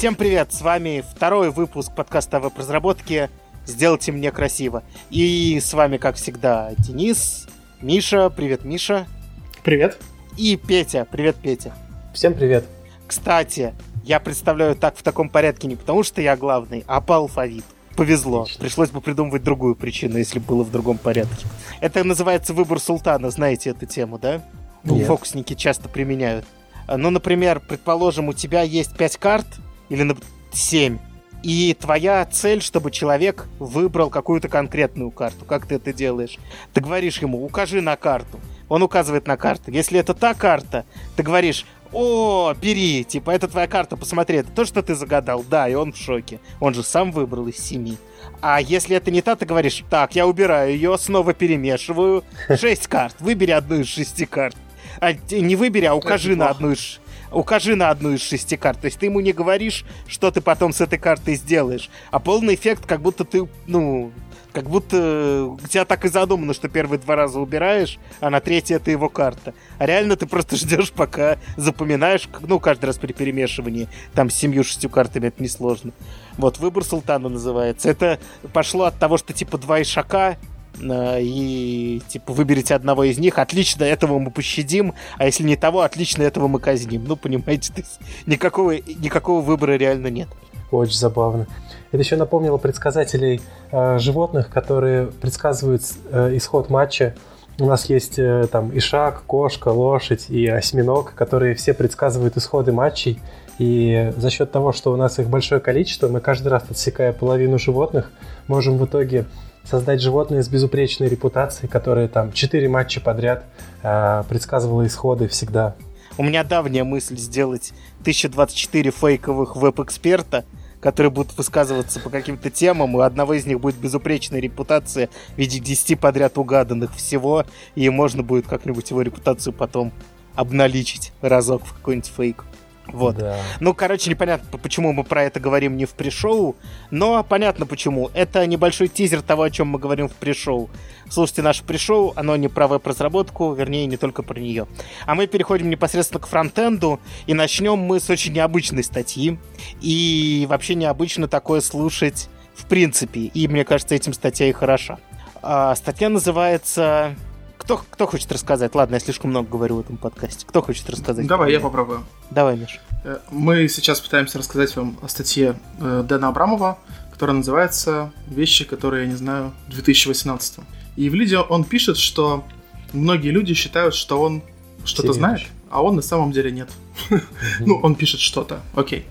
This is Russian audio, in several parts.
Всем привет, с вами второй выпуск подкаста о веб-разработке «Сделайте мне красиво». И с вами, как всегда, Денис, Миша, привет, Миша. Привет. И Петя, привет, Петя. Всем привет. Кстати, я представляю так в таком порядке не потому, что я главный, а по алфавиту. Повезло. Отлично. Пришлось бы придумывать другую причину, если бы было в другом порядке. Это называется выбор султана, знаете эту тему, да? Нет. Фокусники часто применяют. Ну, например, предположим, у тебя есть 5 карт, или 7, и твоя цель, чтобы человек выбрал какую-то конкретную карту. Как ты это делаешь? Ты говоришь ему, укажи на карту. Он указывает на карту. Если это та карта, ты говоришь, о, бери, типа, это твоя карта, посмотри, это то, что ты загадал. Да, и он в шоке. Он же сам выбрал из семи. А если это не та, ты говоришь, так, я убираю ее, снова перемешиваю. Шесть карт, выбери одну из шести карт. А, не выбери, а укажи на одну из укажи на одну из шести карт. То есть ты ему не говоришь, что ты потом с этой картой сделаешь. А полный эффект, как будто ты, ну, как будто у тебя так и задумано, что первые два раза убираешь, а на третье это его карта. А реально ты просто ждешь, пока запоминаешь, ну, каждый раз при перемешивании, там с семью-шестью картами это несложно. Вот, выбор султана называется. Это пошло от того, что типа два ишака, и типа выберите одного из них, отлично, этого мы пощадим, а если не того, отлично, этого мы казним. Ну, понимаете, никакого, никакого выбора реально нет. Очень забавно. Это еще напомнило предсказателей э, животных, которые предсказывают э, исход матча. У нас есть э, там ишак, кошка, лошадь и осьминог, которые все предсказывают исходы матчей. И за счет того, что у нас их большое количество, мы каждый раз отсекая половину животных, можем в итоге создать животное с безупречной репутацией, которое там четыре матча подряд э, предсказывало исходы всегда. У меня давняя мысль сделать 1024 фейковых веб-эксперта, которые будут высказываться по каким-то темам, и у одного из них будет безупречная репутация в виде 10 подряд угаданных всего, и можно будет как-нибудь его репутацию потом обналичить разок в какой-нибудь фейк. Вот. Да. Ну, короче, непонятно, почему мы про это говорим не в пришоу, но понятно почему. Это небольшой тизер того, о чем мы говорим в пришоу. Слушайте наше пришоу, оно не про веб-разработку, вернее, не только про нее. А мы переходим непосредственно к фронтенду, и начнем мы с очень необычной статьи. И вообще необычно такое слушать в принципе, и мне кажется, этим статья и хороша. А, статья называется кто, кто хочет рассказать? Ладно, я слишком много говорю в этом подкасте. Кто хочет рассказать? Давай, я попробую. Давай, Миш. Э, мы сейчас пытаемся рассказать вам о статье э, Дэна Абрамова, которая называется «Вещи, которые я не знаю в 2018». И в видео он пишет, что многие люди считают, что он что-то знает, а он на самом деле нет. Ну, он пишет что-то, окей.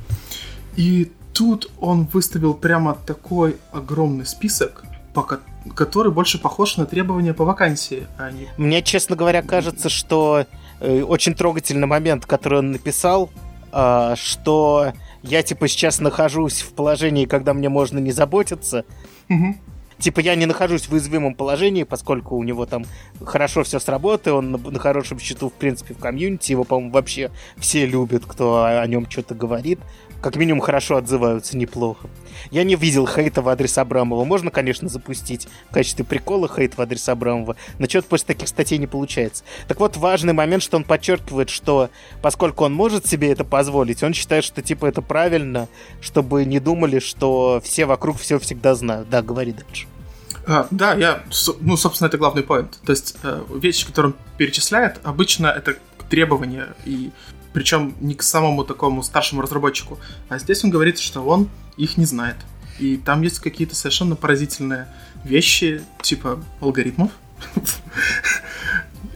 И тут он выставил прямо такой огромный список, по, который больше похож на требования по вакансии. А не... Мне, честно говоря, кажется, что э, очень трогательный момент, который он написал, э, что я, типа, сейчас нахожусь в положении, когда мне можно не заботиться. Угу. Типа, я не нахожусь в уязвимом положении, поскольку у него там хорошо все с работы, он на, на хорошем счету, в принципе, в комьюнити, его, по-моему, вообще все любят, кто о, о нем что-то говорит как минимум хорошо отзываются, неплохо. Я не видел хейта в адрес Абрамова. Можно, конечно, запустить в качестве прикола хейт в адрес Абрамова, но что-то после таких статей не получается. Так вот, важный момент, что он подчеркивает, что поскольку он может себе это позволить, он считает, что типа это правильно, чтобы не думали, что все вокруг все всегда знают. Да, говори дальше. А, да, я, ну, собственно, это главный поинт. То есть э, вещи, которые он перечисляет, обычно это требования и причем не к самому такому старшему разработчику. А здесь он говорит, что он их не знает. И там есть какие-то совершенно поразительные вещи, типа алгоритмов.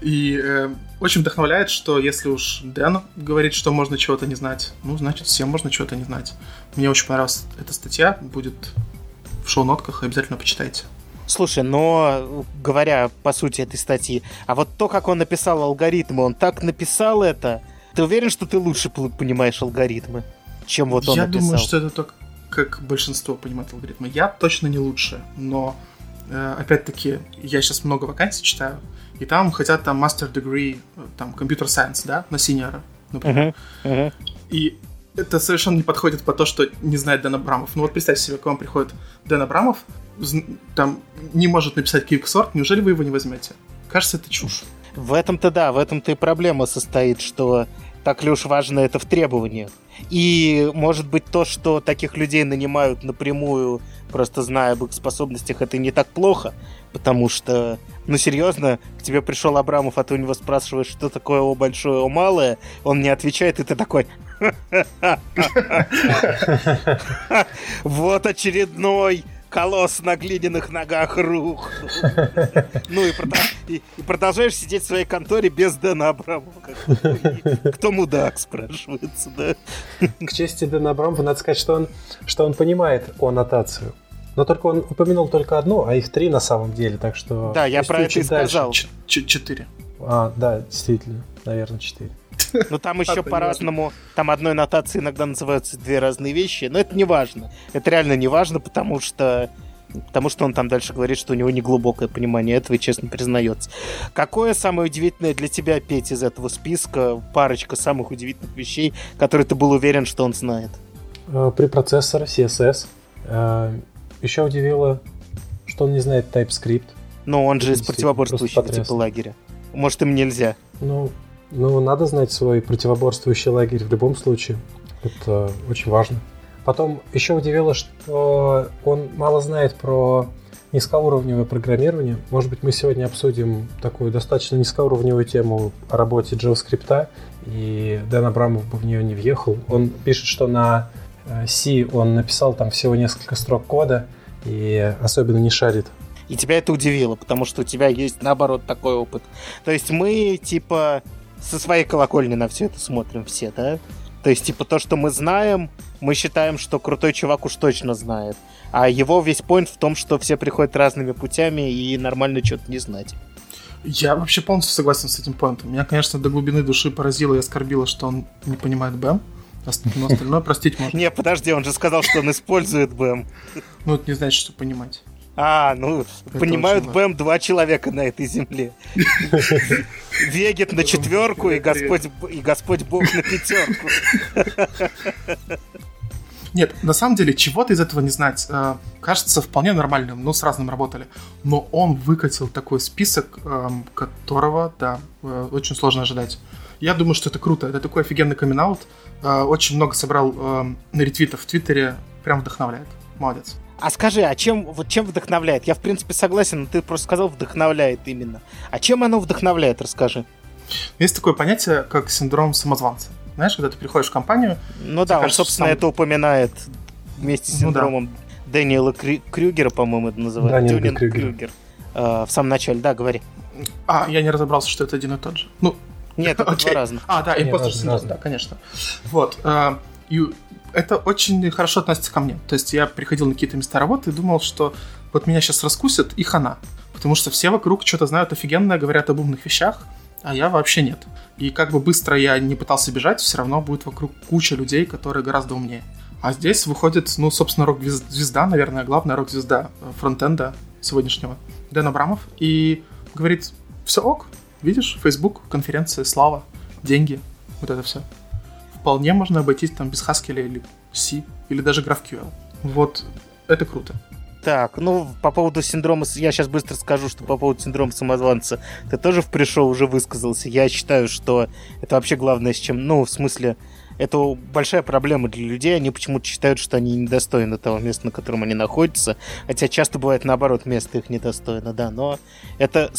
И э, очень вдохновляет, что если уж Дэн говорит, что можно чего-то не знать, ну, значит, всем можно чего-то не знать. Мне очень понравилась эта статья, будет в шоу-нотках, обязательно почитайте. Слушай, но говоря по сути этой статьи, а вот то, как он написал алгоритмы, он так написал это, ты уверен, что ты лучше понимаешь алгоритмы, чем вот он Я написал? думаю, что это только как большинство понимает алгоритмы. Я точно не лучше, но э, опять-таки я сейчас много вакансий читаю, и там хотят там master degree, там computer science, да, на синьора, например. Uh-huh, uh-huh. И это совершенно не подходит по то, что не знает Дэн Абрамов. Ну вот представьте себе, к вам приходит Дэн Абрамов, там не может написать Quicksort, неужели вы его не возьмете? Кажется, это чушь. В этом-то да, в этом-то и проблема состоит, что так ли уж важно это в требованиях. И может быть то, что таких людей нанимают напрямую, просто зная об их способностях, это не так плохо, потому что, ну серьезно, к тебе пришел Абрамов, а ты у него спрашиваешь, что такое О большое, О малое, он не отвечает, и ты такой... Вот очередной колосс на глиняных ногах рух. Ну и, продолжаешь сидеть в своей конторе без Дэна Абрамова. Кто мудак, спрашивается, да? К чести Дэна Абрамова надо сказать, что он, что он понимает о аннотацию. Но только он упомянул только одну, а их три на самом деле, так что... Да, я про это и сказал. Четыре. А, да, действительно, наверное, четыре. Ну там еще по-разному, там одной нотации иногда называются две разные вещи, но это не важно. Это реально не важно, потому что Потому что он там дальше говорит, что у него не глубокое понимание этого и честно признается. Какое самое удивительное для тебя, Петь, из этого списка? Парочка самых удивительных вещей, которые ты был уверен, что он знает. Э, при процессоре CSS. Э, еще удивило, что он не знает TypeScript. Ну, он же из противоборствующего типа лагеря. Может, им нельзя. Ну, ну, надо знать свой противоборствующий лагерь в любом случае. Это очень важно. Потом еще удивило, что он мало знает про низкоуровневое программирование. Может быть, мы сегодня обсудим такую достаточно низкоуровневую тему о работе JavaScript, и Дэн Абрамов бы в нее не въехал. Он пишет, что на э, C он написал там всего несколько строк кода и особенно не шарит. И тебя это удивило, потому что у тебя есть, наоборот, такой опыт. То есть мы, типа, со своей колокольни на все это смотрим все, да? То есть, типа, то, что мы знаем, мы считаем, что крутой чувак уж точно знает. А его весь point в том, что все приходят разными путями и нормально что-то не знать. Я вообще полностью согласен с этим поинтом. Меня, конечно, до глубины души поразило и оскорбило, что он не понимает БЭМ. Но остальное простить можно. Не, подожди, он же сказал, что он использует БЭМ. Ну, это не значит, что понимать. А, ну, Это понимают БМ два человека на этой земле. Вегет на четверку и Господь, и Господь Бог на пятерку. Нет, на самом деле, чего-то из этого не знать. Э, кажется вполне нормальным, ну, с разным работали. Но он выкатил такой список, эм, которого, да, э, очень сложно ожидать. Я думаю, что это круто. Это такой офигенный камин. Э, очень много собрал эм, ретвитов в Твиттере. Прям вдохновляет. Молодец. А скажи, а чем, вот чем вдохновляет? Я, в принципе, согласен, но ты просто сказал, вдохновляет именно. А чем оно вдохновляет, расскажи. Есть такое понятие, как синдром самозванца. Знаешь, когда ты приходишь в компанию... Ну да, кажется, он, собственно, сам... это упоминает вместе с синдромом ну, да. Дэниела Крю... Крюгера, по-моему, это называется. Дэниел Крюгер. Крюгер. Э, в самом начале, да, говори. А, я не разобрался, что это один и тот же. Ну, нет, это два разных. А, да, импостер синдром, да, конечно. Вот. Э, и это очень хорошо относится ко мне. То есть я приходил на какие-то места работы и думал, что вот меня сейчас раскусят, и хана. Потому что все вокруг что-то знают офигенное, говорят об умных вещах, а я вообще нет. И как бы быстро я не пытался бежать, все равно будет вокруг куча людей, которые гораздо умнее. А здесь выходит, ну, собственно, рок-звезда, наверное, главная рок-звезда э, фронтенда сегодняшнего, Дэн Абрамов, и говорит, все ок, видишь, Facebook, конференция, слава, деньги, вот это все вполне можно обойтись там без Haskell или C, или даже GraphQL. Вот это круто. Так, ну, по поводу синдрома, я сейчас быстро скажу, что по поводу синдрома самозванца ты тоже в пришел уже высказался. Я считаю, что это вообще главное, с чем, ну, в смысле, это большая проблема для людей. Они почему-то считают, что они недостойны того места, на котором они находятся. Хотя часто бывает наоборот, место их недостойно, да. Но это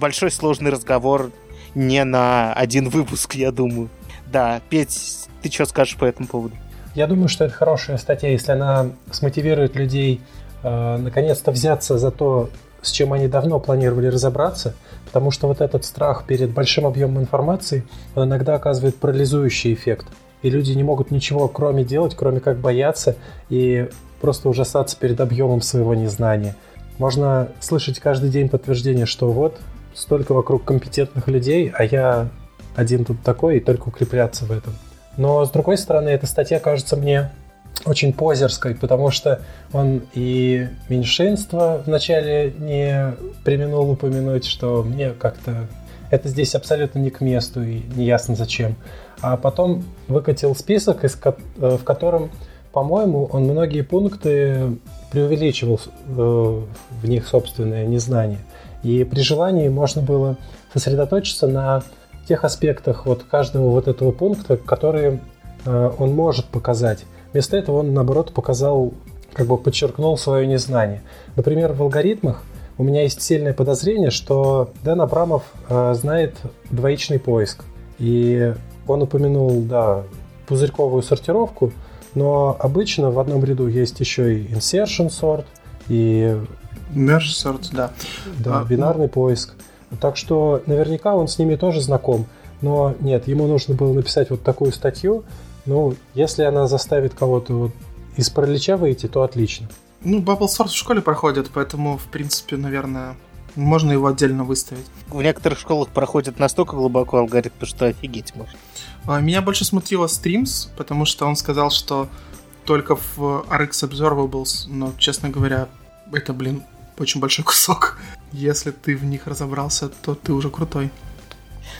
большой сложный разговор не на один выпуск, я думаю. Да, Петь, ты что скажешь по этому поводу? Я думаю, что это хорошая статья, если она смотивирует людей э, наконец-то взяться за то, с чем они давно планировали разобраться, потому что вот этот страх перед большим объемом информации, он иногда оказывает парализующий эффект. И люди не могут ничего кроме делать, кроме как бояться и просто ужасаться перед объемом своего незнания. Можно слышать каждый день подтверждение, что вот столько вокруг компетентных людей, а я один тут такой, и только укрепляться в этом. Но, с другой стороны, эта статья кажется мне очень позерской, потому что он и меньшинство вначале не применул упомянуть, что мне как-то это здесь абсолютно не к месту и неясно зачем. А потом выкатил список, в котором, по-моему, он многие пункты преувеличивал э, в них собственное незнание. И при желании можно было сосредоточиться на тех аспектах вот каждого вот этого пункта, которые э, он может показать. Вместо этого он, наоборот, показал, как бы подчеркнул свое незнание. Например, в алгоритмах у меня есть сильное подозрение, что Дэн Абрамов э, знает двоичный поиск. И он упомянул, да, пузырьковую сортировку, но обычно в одном ряду есть еще и insertion sort, и... Merge sort, да. Да, а, бинарный ну... поиск. Так что наверняка он с ними тоже знаком. Но нет, ему нужно было написать вот такую статью. Ну, если она заставит кого-то вот из паралича выйти, то отлично. Ну, Bubble Source в школе проходит, поэтому, в принципе, наверное, можно его отдельно выставить. В некоторых школах проходит настолько глубоко алгоритм, что офигеть можно. А, меня больше смутило Streams, потому что он сказал, что только в RX Observables, но, честно говоря, это, блин, очень большой кусок. Если ты в них разобрался, то ты уже крутой.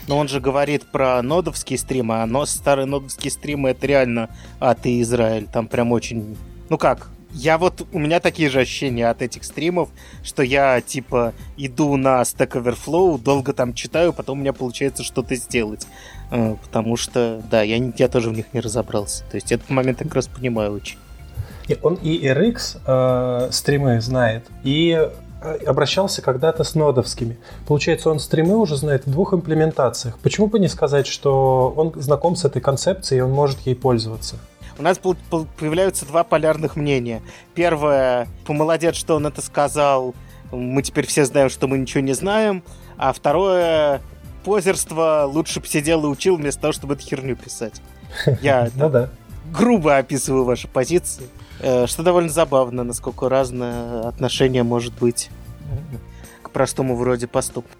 Но он же говорит про нодовские стримы, а но старые нодовские стримы это реально а ты Израиль. Там прям очень... Ну как, я вот, у меня такие же ощущения от этих стримов, что я, типа, иду на Stack Overflow, долго там читаю, потом у меня получается что-то сделать. Э, потому что, да, я, я тоже в них не разобрался. То есть этот момент как раз понимаю очень. И он и RX э, стримы знает, и э, обращался когда-то с нодовскими. Получается, он стримы уже знает в двух имплементациях. Почему бы не сказать, что он знаком с этой концепцией, и он может ей пользоваться? у нас появляются два полярных мнения. Первое, помолодец, что он это сказал, мы теперь все знаем, что мы ничего не знаем. А второе, позерство лучше бы сидел и учил, вместо того, чтобы эту херню писать. Я ну, да. грубо описываю ваши позиции. Э, что довольно забавно, насколько разное отношение может быть к простому вроде поступку.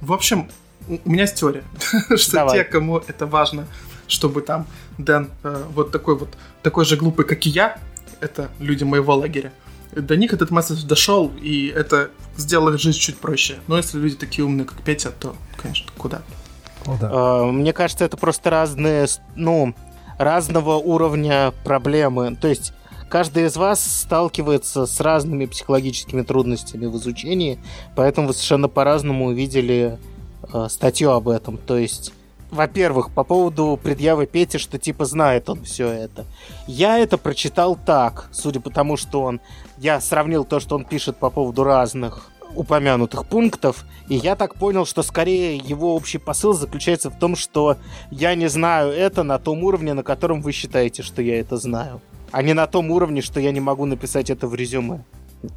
В общем, у меня есть теория, что Давай. те, кому это важно, чтобы там Дэн э, вот такой вот, такой же глупый, как и я, это люди моего лагеря, до них этот месседж дошел, и это сделало жизнь чуть проще. Но если люди такие умные, как Петя, то, конечно, куда? О, да. А, мне кажется, это просто разные, ну, разного уровня проблемы. То есть каждый из вас сталкивается с разными психологическими трудностями в изучении, поэтому вы совершенно по-разному увидели э, статью об этом. То есть во-первых, по поводу предъявы Пети, что типа знает он все это. Я это прочитал так, судя по тому, что он... Я сравнил то, что он пишет по поводу разных упомянутых пунктов, и я так понял, что скорее его общий посыл заключается в том, что я не знаю это на том уровне, на котором вы считаете, что я это знаю, а не на том уровне, что я не могу написать это в резюме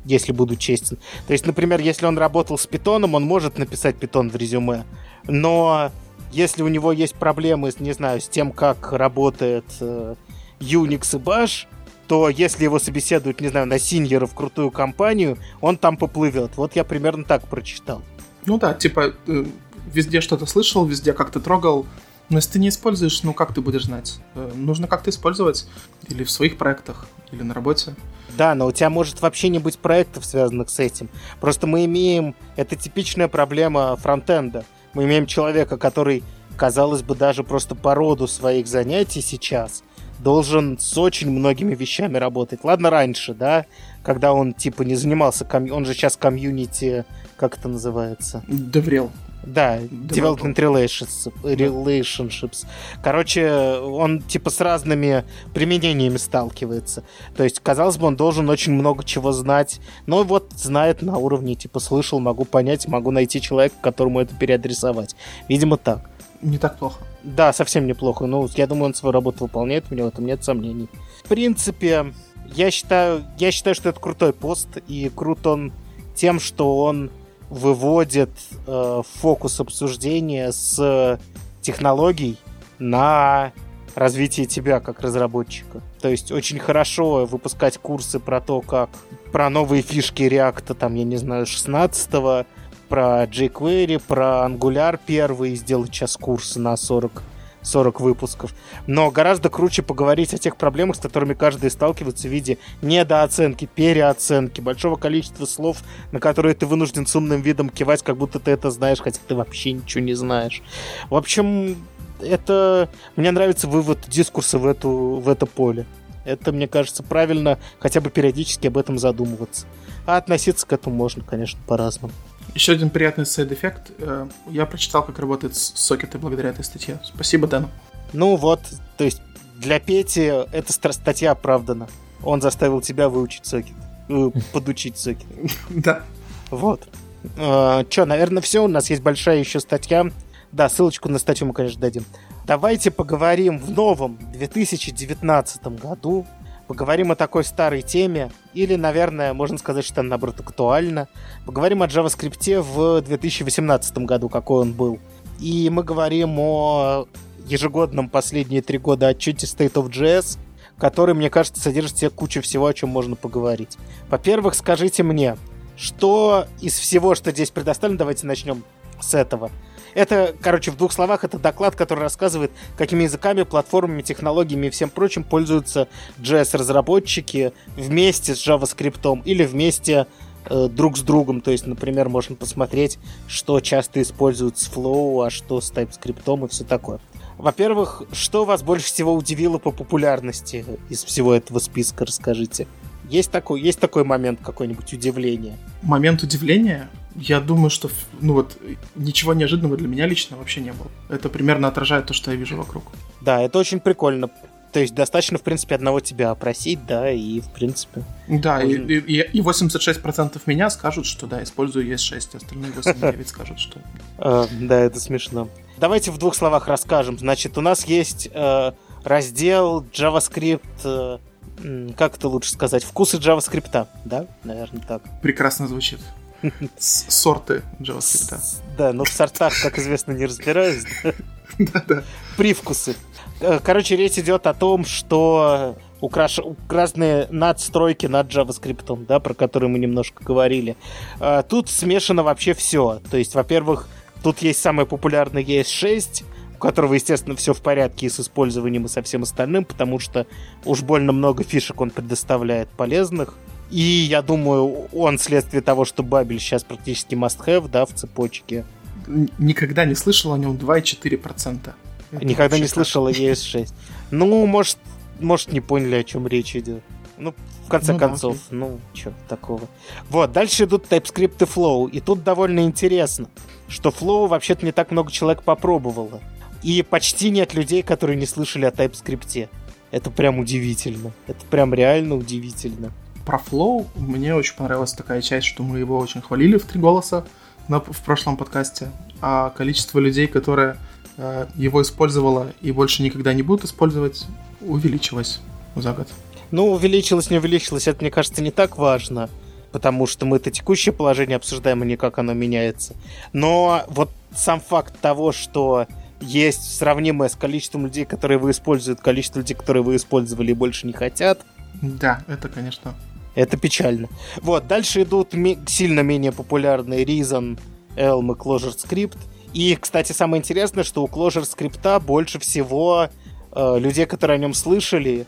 если буду честен. То есть, например, если он работал с питоном, он может написать питон в резюме, но если у него есть проблемы, не знаю, с тем, как работает э, Unix и Bash, то если его собеседуют, не знаю, на синьера в крутую компанию, он там поплывет. Вот я примерно так прочитал. Ну да, типа э, везде что-то слышал, везде как-то трогал. Но если ты не используешь, ну как ты будешь знать? Э, нужно как-то использовать или в своих проектах, или на работе. Да, но у тебя может вообще не быть проектов, связанных с этим. Просто мы имеем... Это типичная проблема фронтенда. Мы имеем человека, который, казалось бы, даже просто по роду своих занятий сейчас должен с очень многими вещами работать. Ладно, раньше, да, когда он, типа, не занимался... Ком... Он же сейчас комьюнити... Как это называется? Деврел. Да, Development Relations, Relationships. Короче, он типа с разными применениями сталкивается. То есть, казалось бы, он должен очень много чего знать. Но вот знает на уровне, типа, слышал, могу понять, могу найти человека, которому это переадресовать. Видимо, так. Не так плохо. Да, совсем неплохо. Ну, я думаю, он свою работу выполняет, у него в этом нет сомнений. В принципе, я считаю, я считаю, что это крутой пост, и крут он тем, что он выводит э, фокус обсуждения с технологий на развитие тебя как разработчика. То есть очень хорошо выпускать курсы про то, как про новые фишки React, там, я не знаю, 16 про jQuery, про Angular первый, сделать сейчас курс на 40 40 выпусков. Но гораздо круче поговорить о тех проблемах, с которыми каждый сталкивается в виде недооценки, переоценки, большого количества слов, на которые ты вынужден с умным видом кивать, как будто ты это знаешь, хотя ты вообще ничего не знаешь. В общем, это... Мне нравится вывод дискурса в, эту, в это поле. Это, мне кажется, правильно хотя бы периодически об этом задумываться. А относиться к этому можно, конечно, по-разному. Еще один приятный side effect. Я прочитал, как работают сокеты благодаря этой статье. Спасибо, Дэн. Ну вот, то есть для Пети эта статья оправдана. Он заставил тебя выучить сокет. Э, подучить сокет. Да. Вот. Э, Че, наверное, все. У нас есть большая еще статья. Да, ссылочку на статью мы, конечно, дадим. Давайте поговорим в новом 2019 году. Поговорим о такой старой теме. Или, наверное, можно сказать, что она, наоборот, актуальна. Поговорим о JavaScript в 2018 году, какой он был. И мы говорим о ежегодном последние три года отчете State of JS, который, мне кажется, содержит в себе кучу всего, о чем можно поговорить. Во-первых, скажите мне, что из всего, что здесь предоставлено, давайте начнем с этого. Это, короче, в двух словах, это доклад, который рассказывает, какими языками, платформами, технологиями и всем прочим пользуются JS-разработчики вместе с JavaScript или вместе э, друг с другом. То есть, например, можно посмотреть, что часто используют с Flow, а что с TypeScript и все такое. Во-первых, что вас больше всего удивило по популярности из всего этого списка, расскажите. Есть такой, есть такой момент какой-нибудь удивления? Момент удивления? Я думаю, что ну вот ничего неожиданного для меня лично вообще не было. Это примерно отражает то, что я вижу вокруг. Да, это очень прикольно. То есть достаточно, в принципе, одного тебя опросить, да, и в принципе... Да, и, и, и 86% меня скажут, что да, использую ES6, остальные 89 скажут, что... А, да, это смешно. Давайте в двух словах расскажем. Значит, у нас есть э, раздел JavaScript, э, как это лучше сказать, вкусы JavaScript, да? Наверное, так. Прекрасно звучит. Сорты JavaScript. Да, но в сортах, как известно, не разбираюсь. Да-да. Привкусы. Э, короче, речь идет о том, что украш... разные надстройки над JavaScript, да, про которые мы немножко говорили. Э, тут смешано вообще все. То есть, во-первых, Тут есть самый популярный ES6, у которого, естественно, все в порядке и с использованием, и со всем остальным, потому что уж больно много фишек он предоставляет полезных. И я думаю, он вследствие того, что Бабель сейчас практически must-have, да, в цепочке. Никогда не слышал о нем 2,4%. Это Никогда не слышал о ES6. Ну, может, может, не поняли, о чем речь идет. Ну, в конце ну, концов, да, ну, что такого. Вот, дальше идут TypeScript и Flow. И тут довольно интересно что Flow вообще-то не так много человек попробовало. И почти нет людей, которые не слышали о TypeScript. Это прям удивительно. Это прям реально удивительно. Про Flow мне очень понравилась такая часть, что мы его очень хвалили в три голоса на, в прошлом подкасте. А количество людей, которые э, его использовало и больше никогда не будут использовать, увеличилось за год. Ну, увеличилось, не увеличилось, это, мне кажется, не так важно потому что мы это текущее положение обсуждаем, а не как оно меняется. Но вот сам факт того, что есть сравнимое с количеством людей, которые вы используете, количество людей, которые вы использовали и больше не хотят. Да, это, конечно. Это печально. Вот, дальше идут сильно менее популярные Reason, Elm и Clojure Script. И, кстати, самое интересное, что у Clojure Script больше всего э, людей, которые о нем слышали,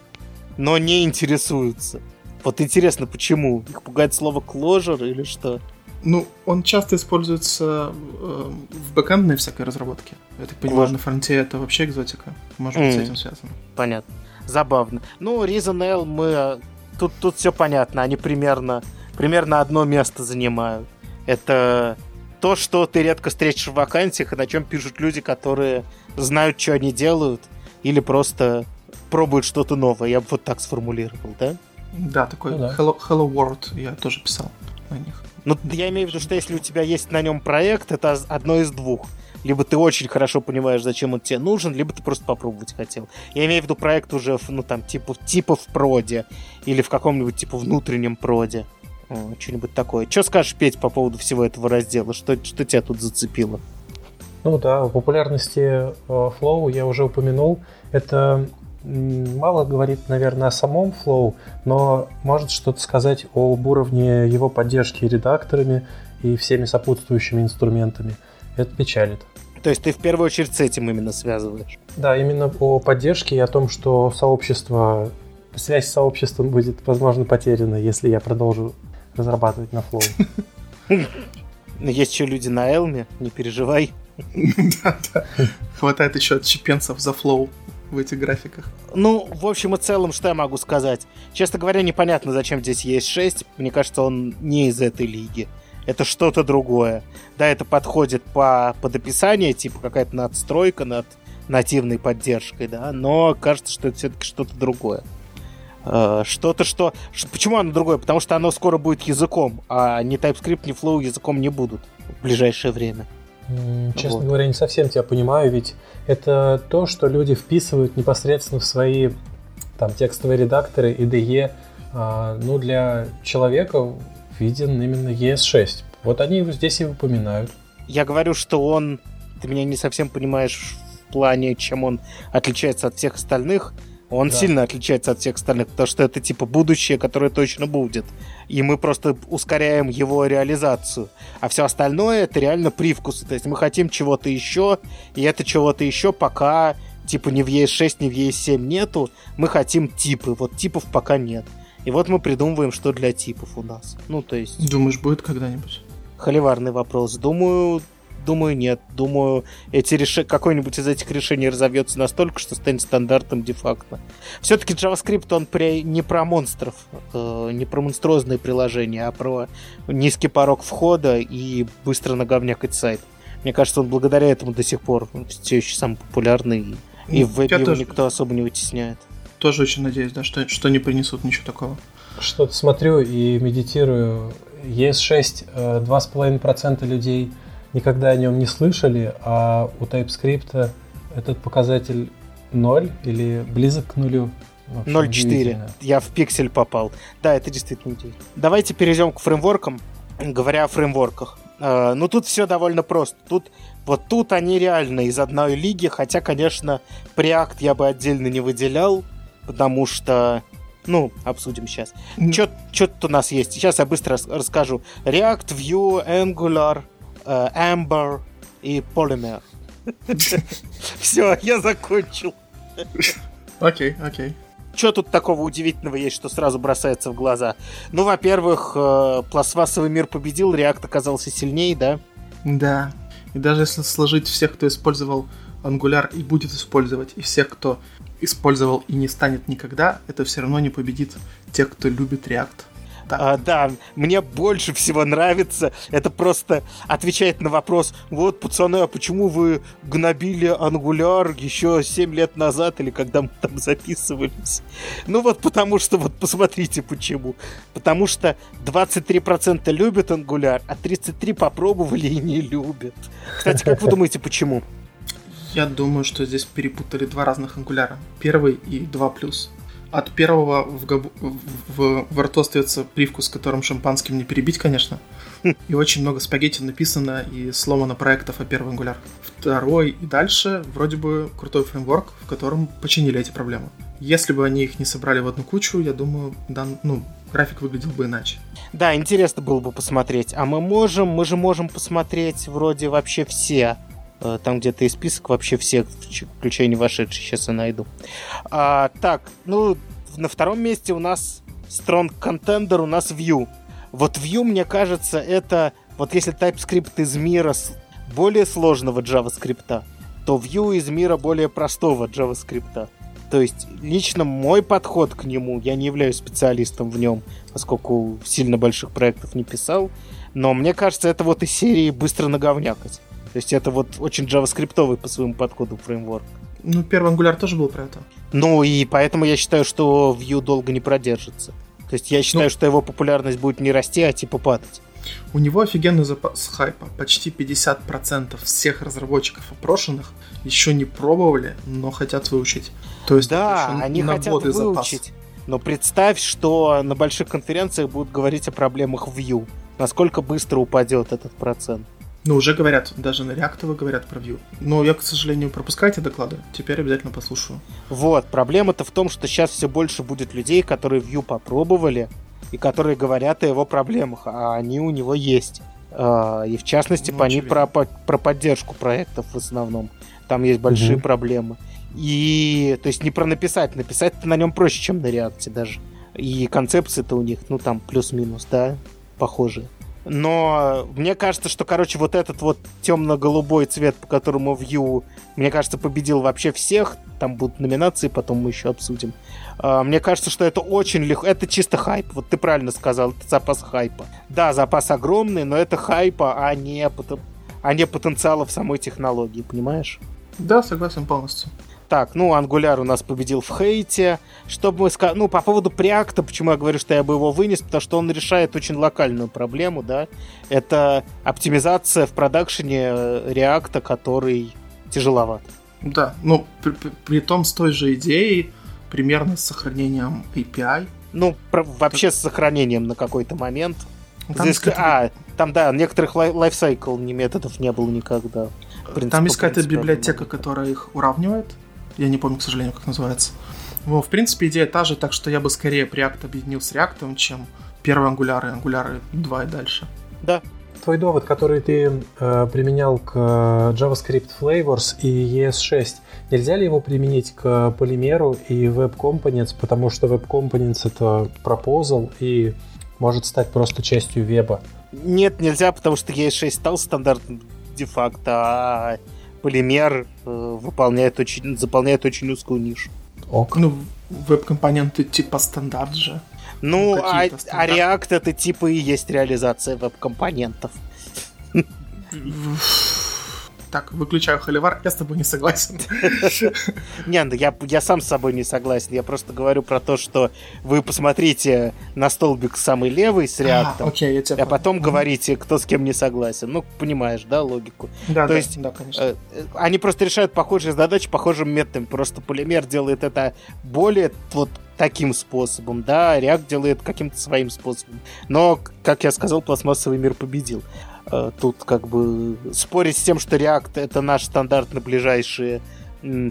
но не интересуются. Вот интересно, почему? Их пугает слово closure или что? Ну, он часто используется э, в бэкэндной всякой разработке. Я так понимаю, на фронте это вообще экзотика. Может быть, mm. с этим связано. Понятно. Забавно. Ну, Reason L мы... Тут, тут все понятно. Они примерно, примерно одно место занимают. Это то, что ты редко встретишь в вакансиях, и на чем пишут люди, которые знают, что они делают, или просто пробуют что-то новое. Я бы вот так сформулировал, да? Да, такой ну, да. Hello, Hello World я тоже писал на них. Ну, я имею в виду, что если у тебя есть на нем проект, это одно из двух. Либо ты очень хорошо понимаешь, зачем он тебе нужен, либо ты просто попробовать хотел. Я имею в виду проект уже, ну, там, типа, типа в проде, или в каком-нибудь, типа, внутреннем проде. Что-нибудь такое. Что скажешь, Петь, по поводу всего этого раздела? Что, что тебя тут зацепило? Ну да, в популярности э, Flow я уже упомянул. Это мало говорит, наверное, о самом Flow, но может что-то сказать об уровне его поддержки редакторами и всеми сопутствующими инструментами. Это печалит. То есть ты в первую очередь с этим именно связываешь? Да, именно о поддержке и о том, что сообщество, связь с сообществом будет, возможно, потеряна, если я продолжу разрабатывать на Flow. Есть еще люди на Элме, не переживай. Хватает еще отщепенцев за Flow в этих графиках. Ну, в общем и целом, что я могу сказать? Честно говоря, непонятно, зачем здесь есть 6. Мне кажется, он не из этой лиги. Это что-то другое. Да, это подходит по, под описание, типа какая-то надстройка над нативной поддержкой, да, но кажется, что это все-таки что-то другое. Э, что-то, что... Почему оно другое? Потому что оно скоро будет языком, а ни TypeScript, ни Flow языком не будут в ближайшее время. Честно вот. говоря, не совсем тебя понимаю, ведь это то, что люди вписывают непосредственно в свои там текстовые редакторы, IDE, а, ну, для человека виден именно ES6. Вот они его здесь и упоминают. Я говорю, что он... Ты меня не совсем понимаешь в плане, чем он отличается от всех остальных. Он да. сильно отличается от всех остальных, потому что это типа будущее, которое точно будет. И мы просто ускоряем его реализацию. А все остальное это реально привкусы. То есть мы хотим чего-то еще, и это чего-то еще пока типа ни в ES6, ни в ES7 нету. Мы хотим типы. Вот типов пока нет. И вот мы придумываем, что для типов у нас. Ну, то есть... Думаешь, будет когда-нибудь? Холиварный вопрос. Думаю, думаю, нет. Думаю, эти реш... какой-нибудь из этих решений разовьется настолько, что станет стандартом де-факто. Все-таки JavaScript, он при... не про монстров, э, не про монструозные приложения, а про низкий порог входа и быстро наговнякать сайт. Мне кажется, он благодаря этому до сих пор все еще самый популярный, и в вебе его тоже... никто особо не вытесняет тоже очень надеюсь, да, что, что не принесут ничего такого. Что-то смотрю и медитирую. ES6 2,5% э, людей никогда о нем не слышали, а у TypeScript этот показатель 0 или близок к нулю. 0.4. Я в пиксель попал. Да, это действительно удивительно. Давайте перейдем к фреймворкам. Говоря о фреймворках. Э, ну, тут все довольно просто. Тут вот тут они реально из одной лиги, хотя, конечно, Preact я бы отдельно не выделял, потому что ну, обсудим сейчас. Что тут у нас есть? Сейчас я быстро расскажу. React, Vue, Angular, uh, Amber и Polymer. Все, я закончил. Окей, окей. Что тут такого удивительного есть, что сразу бросается в глаза? Ну, во-первых, э, пластмассовый мир победил, React оказался сильнее, да? Да. И даже если сложить всех, кто использовал Angular и будет использовать, и всех, кто использовал и не станет никогда, это все равно не победит тех, кто любит React. Да. А, да, мне больше всего нравится. Это просто отвечает на вопрос: вот, пацаны, а почему вы гнобили Angular еще 7 лет назад или когда мы там записывались? Ну вот потому что, вот посмотрите почему. Потому что 23% любят Angular, а 33% попробовали и не любят. Кстати, как вы думаете, почему? Я думаю, что здесь перепутали два разных ангуляра. Первый и 2+. От первого в, габ... в... в рту остается привкус, которым шампанским не перебить, конечно. И очень много спагетти написано и сломано проектов о первый ангуляр. Второй и дальше вроде бы крутой фреймворк, в котором починили эти проблемы. Если бы они их не собрали в одну кучу, я думаю, да, ну, график выглядел бы иначе. Да, интересно было бы посмотреть. А мы можем, мы же можем посмотреть вроде вообще все там где-то и список вообще всех, включая не вошедшие, сейчас я найду. А, так, ну, на втором месте у нас Strong Contender, у нас Vue. Вот Vue, мне кажется, это... Вот если TypeScript из мира более сложного JavaScript, то Vue из мира более простого JavaScript. То есть лично мой подход к нему, я не являюсь специалистом в нем, поскольку сильно больших проектов не писал, но мне кажется, это вот из серии быстро наговнякать. То есть это вот очень джаваскриптовый по своему подходу фреймворк. Ну, первый Angular тоже был про это. Ну, и поэтому я считаю, что Vue долго не продержится. То есть я считаю, ну, что его популярность будет не расти, а типа падать. У него офигенный запас хайпа. Почти 50% всех разработчиков опрошенных еще не пробовали, но хотят выучить. То есть да, они хотят выучить. Запас. Но представь, что на больших конференциях будут говорить о проблемах Vue. Насколько быстро упадет этот процент. Ну, уже говорят, даже на реактовы говорят про Vue. Но я, к сожалению, пропускаю эти доклады. Теперь обязательно послушаю. Вот, проблема-то в том, что сейчас все больше будет людей, которые Vue попробовали, и которые говорят о его проблемах, а они у него есть. А, и в частности, ну, они про, про поддержку проектов в основном. Там есть большие угу. проблемы. И, то есть, не про написать. Написать на нем проще, чем на реакте даже. И концепции-то у них, ну, там, плюс-минус, да, похожие. Но мне кажется, что, короче, вот этот вот темно-голубой цвет, по которому Vue, мне кажется, победил вообще всех. Там будут номинации, потом мы еще обсудим. А, мне кажется, что это очень легко. Это чисто хайп. Вот ты правильно сказал, это запас хайпа. Да, запас огромный, но это хайпа, а не, а не потенциала в самой технологии, понимаешь? Да, согласен полностью. Так, ну, Angular у нас победил в хейте. Чтобы мы сказали... Ну, по поводу Preact, почему я говорю, что я бы его вынес, потому что он решает очень локальную проблему, да. Это оптимизация в продакшене React, который тяжеловат. Да, ну, при, при, при том с той же идеей, примерно с сохранением API. Ну, про, вообще с сохранением на какой-то момент. Там Здесь, какая-то... А, там, да, некоторых лайфсайкл методов не было никогда. Принципе, там есть какая-то библиотека, которая их уравнивает. Я не помню, к сожалению, как называется. Ну, в принципе, идея та же, так что я бы скорее Preact объединил с React, чем первый Angular и Angular 2 и дальше. Да. Твой довод, который ты э, применял к э, JavaScript Flavors и ES6, нельзя ли его применить к полимеру и Web Components, потому что Web Components это proposal и может стать просто частью веба? Нет, нельзя, потому что ES6 стал стандартным де-факто, а полимер э, выполняет очень, заполняет очень узкую нишу. Ок. Ну, веб-компоненты типа стандарт же. Ну, ну а, а React это типа и есть реализация веб-компонентов. Так, выключаю холивар, я с тобой не согласен. Не, ну я, я сам с собой не согласен. Я просто говорю про то, что вы посмотрите на столбик самый левый с реактом, а, окей, я а потом говорите, кто с кем не согласен. Ну, понимаешь, да, логику? Да, то да, есть, да, конечно. Э, они просто решают похожие задачи похожим методом. Просто полимер делает это более вот таким способом, да, React делает каким-то своим способом. Но, как я сказал, пластмассовый мир победил. Э, тут как бы спорить с тем, что React это наш стандарт на ближайшие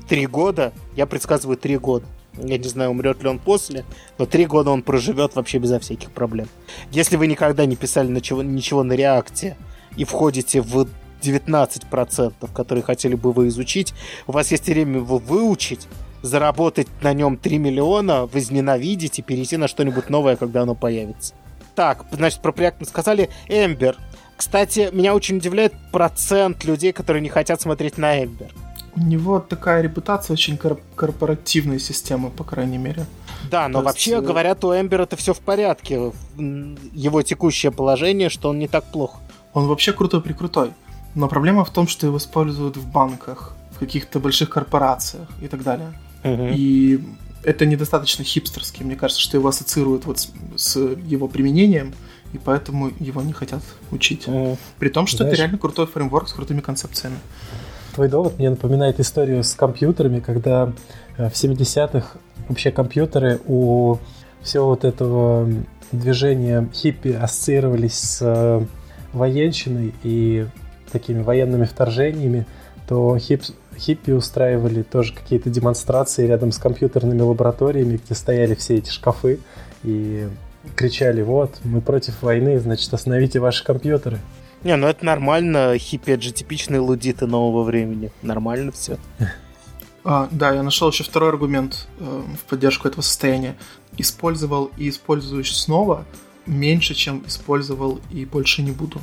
три года, я предсказываю три года. Я не знаю, умрет ли он после, но три года он проживет вообще безо всяких проблем. Если вы никогда не писали ничего, ничего на реакте и входите в 19%, которые хотели бы вы изучить, у вас есть время его выучить, заработать на нем 3 миллиона, возненавидеть и перейти на что-нибудь новое, когда оно появится. Так, значит, про проект мы сказали. Эмбер. Кстати, меня очень удивляет процент людей, которые не хотят смотреть на Эмбер. У него такая репутация очень кор- корпоративной системы, по крайней мере. Да, но То вообще есть... Э, говорят, у Эмбер это все в порядке. Его текущее положение, что он не так плохо. Он вообще крутой-прикрутой. Но проблема в том, что его используют в банках, в каких-то больших корпорациях и так далее. Угу. И это недостаточно хипстерски. Мне кажется, что его ассоциируют вот с, с его применением и поэтому его не хотят учить. Mm. При том, что Знаешь, это реально крутой фреймворк с крутыми концепциями. Твой довод мне напоминает историю с компьютерами, когда э, в 70-х вообще компьютеры у всего вот этого движения хиппи ассоциировались с э, военщиной и такими военными вторжениями, то хип, хиппи устраивали тоже какие-то демонстрации рядом с компьютерными лабораториями, где стояли все эти шкафы, и кричали, вот, мы против войны, значит, остановите ваши компьютеры. Не, ну это нормально, хиппи это же типичные лудиты нового времени. Нормально все. А, да, я нашел еще второй аргумент э, в поддержку этого состояния. Использовал и использую снова меньше, чем использовал и больше не буду.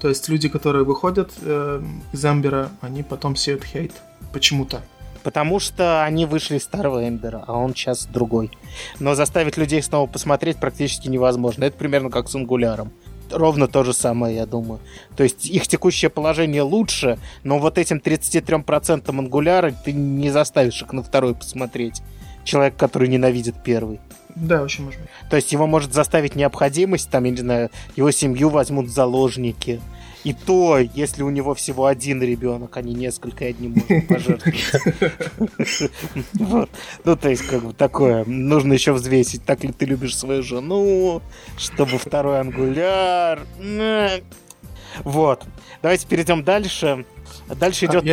То есть люди, которые выходят э, из Эмбера, они потом сеют хейт. Почему-то. Потому что они вышли из старого Эмбера, а он сейчас другой. Но заставить людей снова посмотреть практически невозможно. Это примерно как с Ангуляром. Ровно то же самое, я думаю. То есть их текущее положение лучше, но вот этим 33% ангуляра ты не заставишь их на второй посмотреть. Человек, который ненавидит первый. Да, очень может быть. То есть его может заставить необходимость, там, я не знаю, его семью возьмут в заложники, и то, если у него всего один ребенок, а не несколько, одним можно пожертвовать. Ну, то есть, как бы такое. Нужно еще взвесить, так ли ты любишь свою жену, чтобы второй ангуляр. Вот. Давайте перейдем дальше. Дальше идет...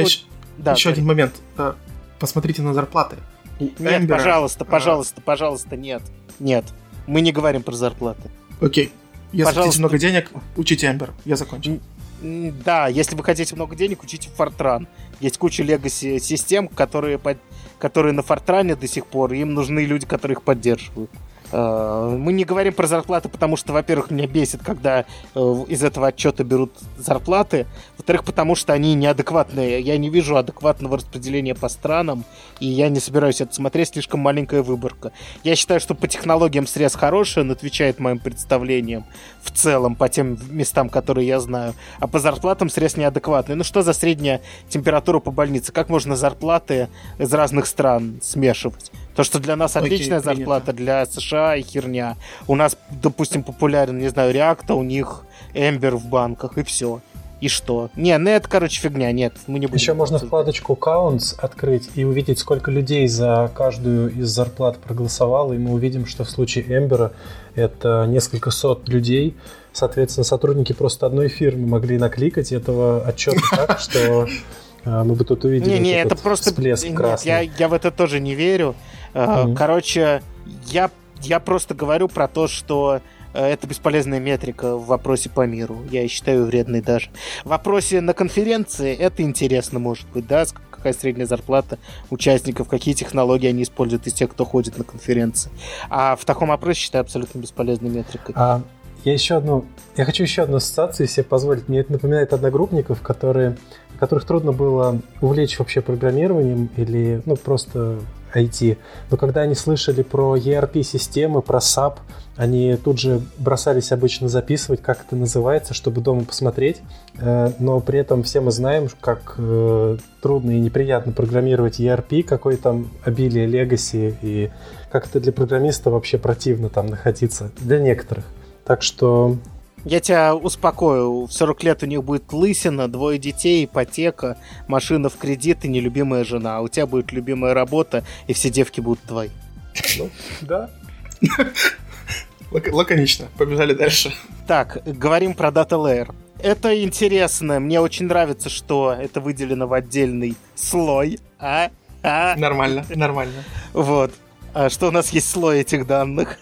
А, еще один момент. А, посмотрите на зарплаты. Нет, пожалуйста, пожалуйста, пожалуйста, нет. Нет. Мы не говорим про зарплаты. Окей. Если хотите много денег, учите Эмбер. Я закончил. Да, если вы хотите много денег, учите Fortran. Есть куча легаси систем, которые, под... которые на Fortran до сих пор, им нужны люди, которые их поддерживают. Э, мы не говорим про зарплаты, потому что, во-первых, меня бесит, когда э, из этого отчета берут зарплаты. Во-вторых, потому что они неадекватные. Я не вижу адекватного распределения по странам, и я не собираюсь это смотреть, слишком маленькая выборка. Я считаю, что по технологиям срез хороший, он отвечает моим представлениям в целом по тем местам, которые я знаю. А по зарплатам срез неадекватный. Ну что за средняя температура по больнице? Как можно зарплаты из разных стран смешивать? То, что для нас отличная Окей, зарплата, для США и херня. У нас, допустим, популярен, не знаю, React, а у них Ember в банках, и все. И что? Не, ну это, короче, фигня, нет, мы не будем. Еще можно вкладочку Counts открыть и увидеть, сколько людей за каждую из зарплат проголосовало, и мы увидим, что в случае Эмбера это несколько сот людей. Соответственно, сотрудники просто одной фирмы могли накликать этого отчета так, что мы бы тут увидели не, не, это просто всплеск нет, я, я в это тоже не верю. Mm-hmm. Короче, я, я просто говорю про то, что э, это бесполезная метрика в вопросе по миру. Я считаю вредной даже. В вопросе на конференции это интересно, может быть, да, какая средняя зарплата участников, какие технологии они используют из тех, кто ходит на конференции. А в таком опросе считаю абсолютно бесполезной метрикой. А я еще одну, я хочу еще одну ассоциацию себе позволить. Мне это напоминает одногруппников, которые, которых трудно было увлечь вообще программированием или ну просто IT. Но когда они слышали про ERP-системы, про SAP, они тут же бросались обычно записывать, как это называется, чтобы дома посмотреть. Э, но при этом все мы знаем, как э, трудно и неприятно программировать ERP, какой там обилие легаси, и как это для программиста вообще противно там находиться, для некоторых. Так что я тебя успокою. В 40 лет у них будет лысина, двое детей, ипотека, машина в кредит и нелюбимая жена. А у тебя будет любимая работа, и все девки будут твои. Ну, да. Лаконично. Побежали дальше. Так, говорим про Data Layer. Это интересно. Мне очень нравится, что это выделено в отдельный слой. А? А? Нормально, нормально. Вот а что у нас есть слой этих данных,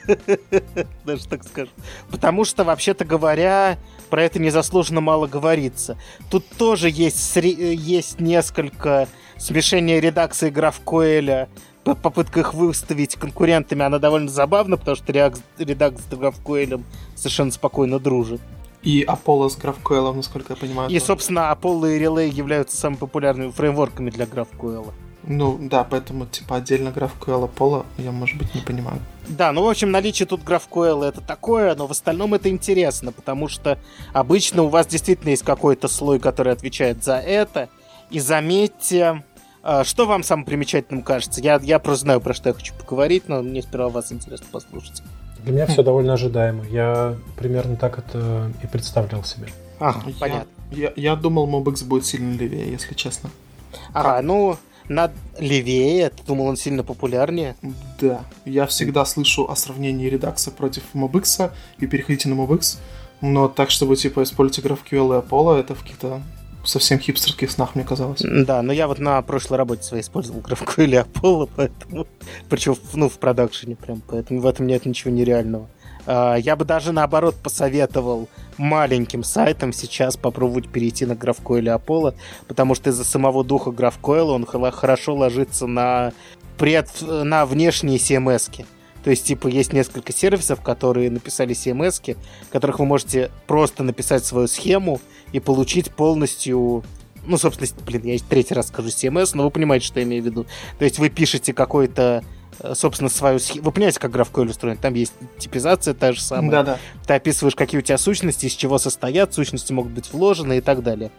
даже так скажем. Потому что, вообще-то говоря, про это незаслуженно мало говорится. Тут тоже есть, есть несколько смешения редакции GraphQL, попытка их выставить конкурентами, она довольно забавна, потому что редакция с GraphQL совершенно спокойно дружит. И Apollo с GraphQL, насколько я понимаю. И, собственно, Apollo и Relay являются самыми популярными фреймворками для GraphQL. Ну, да, поэтому, типа, отдельно GraphQL пола я, может быть, не понимаю. Да, ну, в общем, наличие тут GraphQL это такое, но в остальном это интересно, потому что обычно у вас действительно есть какой-то слой, который отвечает за это. И заметьте, а, что вам самым примечательным кажется? Я, я просто знаю, про что я хочу поговорить, но мне сперва вас интересно послушать. Для меня все довольно ожидаемо. Я примерно так это и представлял себе. Ага, понятно. Я, я, думал, MobX будет сильно левее, если честно. Ага, ну, над левее. Ты думал, он сильно популярнее? Да. Я всегда слышу о сравнении редакса против MobX и переходите на MobX. Но так, чтобы, типа, использовать GraphQL и Apollo, это в каких-то совсем хипстерских снах, мне казалось. Да, но я вот на прошлой работе своей использовал GraphQL и Apollo, поэтому... Причем, ну, в продакшене прям, поэтому в этом нет ничего нереального. А, я бы даже наоборот посоветовал маленьким сайтам сейчас попробовать перейти на GraphQL Apollo, потому что из-за самого духа GraphQL он хорошо ложится на, пред, на внешние CMS. -ки. То есть, типа, есть несколько сервисов, которые написали CMS, которых вы можете просто написать свою схему и получить полностью ну, собственно, блин, я третий раз скажу CMS, но вы понимаете, что я имею в виду. То есть вы пишете какой-то Э, собственно, свою схему. Вы понимаете, как GraphQL устроен? Там есть типизация та же самая. Да-да. Ты описываешь, какие у тебя сущности, из чего состоят, сущности могут быть вложены и так далее.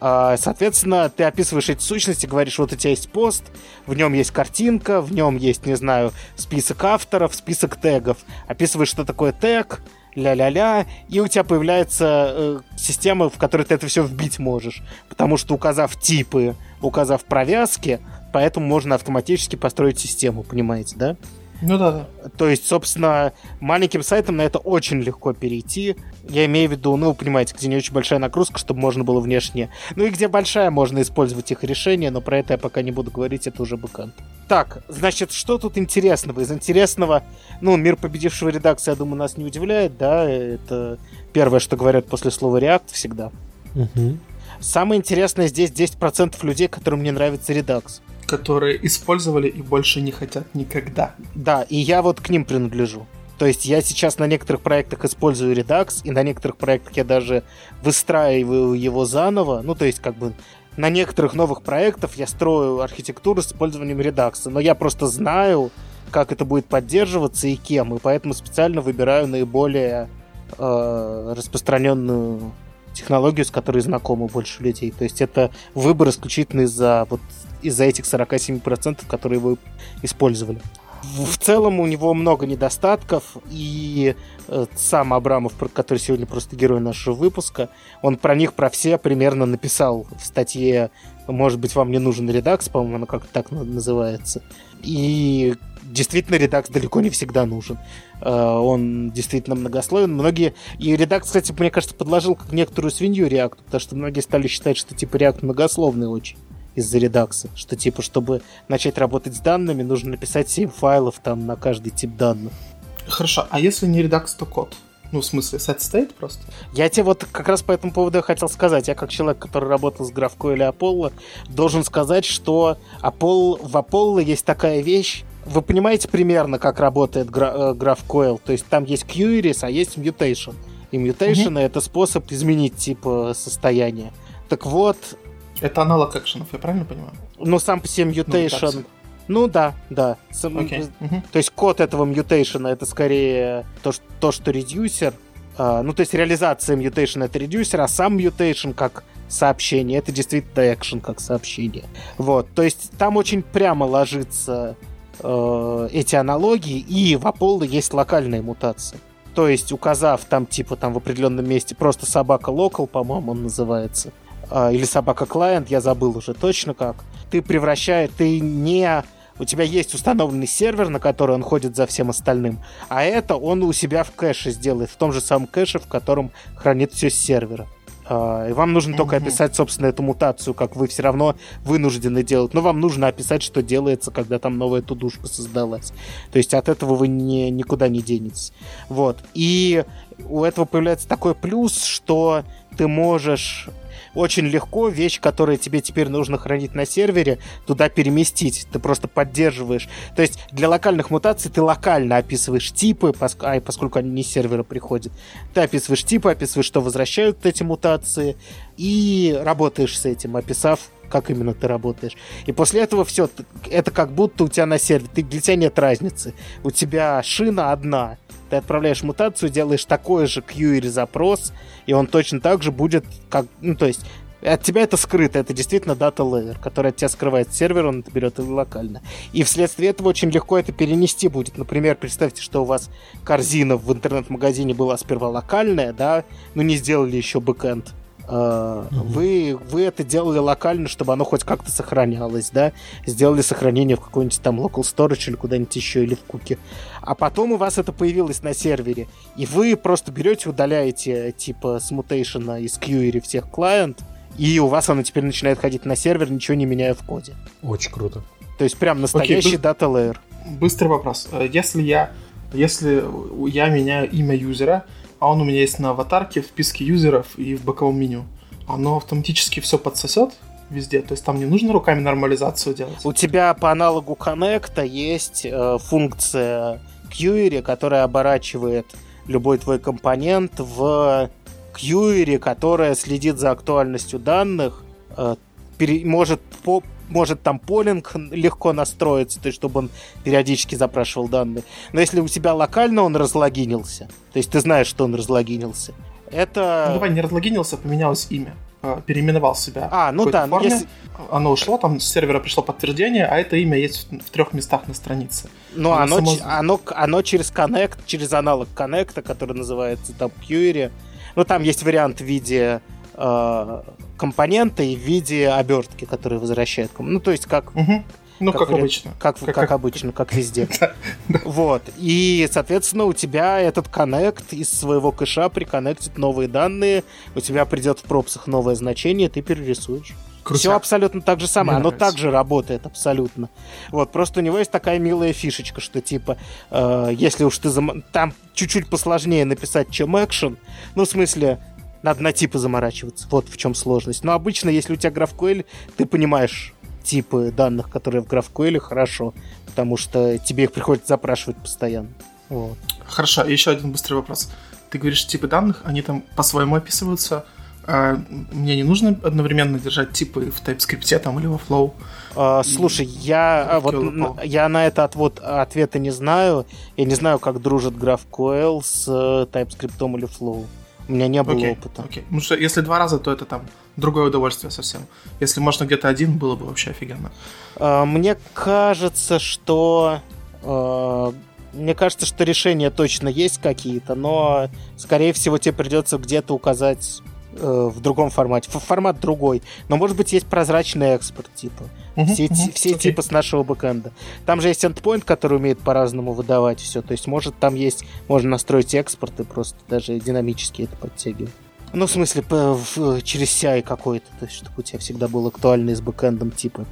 А, соответственно, ты описываешь эти сущности, говоришь, вот у тебя есть пост, в нем есть картинка, в нем есть, не знаю, список авторов, список тегов. Описываешь, что такое тег, ля-ля-ля, и у тебя появляется э, система, в которой ты это все вбить можешь. Потому что указав типы, указав провязки, поэтому можно автоматически построить систему, понимаете, да? Ну да, да. То есть, собственно, маленьким сайтом на это очень легко перейти. Я имею в виду, ну, вы понимаете, где не очень большая нагрузка, чтобы можно было внешне. Ну и где большая, можно использовать их решения, но про это я пока не буду говорить, это уже бэкэнд. Так, значит, что тут интересного? Из интересного, ну, мир победившего редакции, я думаю, нас не удивляет, да, это первое, что говорят после слова React всегда. Угу. Самое интересное здесь 10% людей, которым не нравится Redux которые использовали и больше не хотят никогда. Да, и я вот к ним принадлежу. То есть я сейчас на некоторых проектах использую Redux, и на некоторых проектах я даже выстраиваю его заново. Ну, то есть, как бы на некоторых новых проектах я строю архитектуру с использованием Redux. Но я просто знаю, как это будет поддерживаться и кем, и поэтому специально выбираю наиболее э, распространенную технологию, с которой знакомы больше людей. То есть это выбор исключительно из-за вот из-за этих 47%, которые вы использовали. В целом у него много недостатков, и э, сам Абрамов, который сегодня просто герой нашего выпуска, он про них, про все примерно написал в статье «Может быть, вам не нужен редакс», по-моему, она как-то так называется. И действительно редакс далеко не всегда нужен. Э, он действительно многословен. Многие... И редакс, кстати, мне кажется, подложил как некоторую свинью реакту, потому что многие стали считать, что типа реакт многословный очень из-за редакса, что типа, чтобы начать работать с данными, нужно написать 7 файлов там на каждый тип данных. Хорошо, а если не редакс, то код? Ну, в смысле, set state просто? Я тебе вот как раз по этому поводу хотел сказать. Я как человек, который работал с GraphQL или Apollo, должен сказать, что Apollo, в Apollo есть такая вещь, вы понимаете примерно, как работает GraphQL? Э, то есть там есть queries, а есть mutation. И mutation mm-hmm. это способ изменить типа состояние. Так вот, это аналог экшенов, я правильно понимаю? Ну, сам по себе mutation... Ну, ну да, да. Сам, okay. uh-huh. То есть код этого мутейшена это скорее то, что, то, что редюсер. Uh, ну, то есть реализация mutation это редюсер, а сам mutation как сообщение, это действительно экшен как сообщение. Вот, то есть там очень прямо ложится uh, эти аналогии, и в Apollo есть локальные мутации. То есть, указав там, типа, там в определенном месте просто собака local, по-моему, он называется, а, или собака клиент, я забыл уже точно как, ты превращаешь, ты не у тебя есть установленный сервер, на который он ходит за всем остальным, а это он у себя в кэше сделает, в том же самом кэше, в котором хранит все с сервера. А, и вам нужно mm-hmm. только описать, собственно, эту мутацию, как вы все равно вынуждены делать. Но вам нужно описать, что делается, когда там новая тудушка создалась. То есть от этого вы не, никуда не денетесь. Вот. И у этого появляется такой плюс, что ты можешь очень легко вещь, которая тебе теперь нужно хранить на сервере, туда переместить. Ты просто поддерживаешь. То есть для локальных мутаций ты локально описываешь типы, а, поскольку они не с сервера приходят. Ты описываешь типы, описываешь, что возвращают эти мутации, и работаешь с этим, описав как именно ты работаешь. И после этого все, это как будто у тебя на сервере, ты, для тебя нет разницы. У тебя шина одна, ты отправляешь мутацию, делаешь такой же query запрос, и он точно так же будет, как, ну, то есть, от тебя это скрыто, это действительно дата layer, который от тебя скрывает сервер, он это берет локально. И вследствие этого очень легко это перенести будет. Например, представьте, что у вас корзина в интернет-магазине была сперва локальная, да, но не сделали еще бэкэнд. Вы, вы это делали локально, чтобы оно хоть как-то сохранялось, да? Сделали сохранение в какой-нибудь там local storage или куда-нибудь еще, или в куке. А потом у вас это появилось на сервере, и вы просто берете, удаляете типа с мутейшена из query всех клиент, и у вас оно теперь начинает ходить на сервер, ничего не меняя в коде. Очень круто. То есть прям настоящий okay, дата layer. Быстрый вопрос. Э, если я, если я меняю имя юзера, а он у меня есть на аватарке, в списке юзеров и в боковом меню. Оно автоматически все подсосет везде, то есть там не нужно руками нормализацию делать. У тебя по аналогу коннекта есть э, функция query, которая оборачивает любой твой компонент в query, которая следит за актуальностью данных, э, пере, может по, может там полинг легко настроиться, то есть чтобы он периодически запрашивал данные. Но если у тебя локально он разлогинился, то есть ты знаешь, что он разлогинился, это... Ну, давай, не разлогинился, поменялось имя. А, переименовал себя. А, ну да, форме. Если... Оно ушло, там с сервера пришло подтверждение, а это имя есть в трех местах на странице. Ну, оно, само... оно, оно через Connect, через аналог Connect, который называется там Query. Ну, там есть вариант в виде э, компонента и в виде обертки, которые возвращают. Ну, то есть как... Угу. Ну, как, как обычно. Как, как, как обычно, как везде. Вот. И, соответственно, у тебя этот коннект из своего кэша приконнектит новые данные, у тебя придет в пропсах новое значение, ты перерисуешь. Крутяк. Все абсолютно так же самое. Мне Оно нравится. также работает абсолютно. Вот, просто у него есть такая милая фишечка, что типа, э, если уж ты зам... там чуть-чуть посложнее написать, чем экшен, ну, в смысле, надо на типы заморачиваться. Вот в чем сложность. Но обычно, если у тебя GraphQL, ты понимаешь типы данных, которые в GraphQL, хорошо, потому что тебе их приходится запрашивать постоянно. Вот. Хорошо, еще один быстрый вопрос. Ты говоришь, типы данных, они там по-своему описываются. А мне не нужно одновременно держать типы в TypeScript там, или во Flow? А, слушай, я, а, вот, я на это отвод, ответа не знаю. Я не знаю, как дружит GraphQL с э, TypeScript или Flow. У меня не было Окей, опыта. окей. Потому что если два раза, то это там другое удовольствие совсем. Если можно где-то один, было бы вообще офигенно. А, Мне кажется, что... э, Мне кажется, что решения точно есть какие-то, но, скорее всего, тебе придется где-то указать э, в другом формате. Формат другой. Но, может быть, есть прозрачный экспорт, типа. Мгм, Все, ти- все окей. типы с нашего бэкэнда. Там же есть endpoint, который умеет по-разному выдавать все. То есть, может, там есть... Можно настроить экспорт и просто даже динамически это подтягивать. Ну, в смысле, через CI какой-то, то есть, чтобы у тебя всегда был актуальный с бэкэндом типы.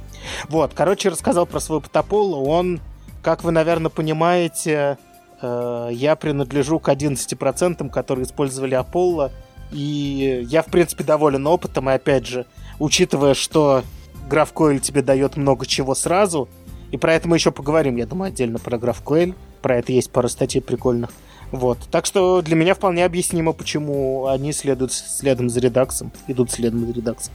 Вот, короче, рассказал про свой Потополо. Он, как вы, наверное, понимаете, э, я принадлежу к 11%, которые использовали Apollo. И я, в принципе, доволен опытом. И, опять же, учитывая, что GraphQL тебе дает много чего сразу, и про это мы еще поговорим, я думаю, отдельно про GraphQL. Про это есть пара статей прикольных. Вот. Так что для меня вполне объяснимо, почему они следуют следом за редаксом, идут следом за редаксом.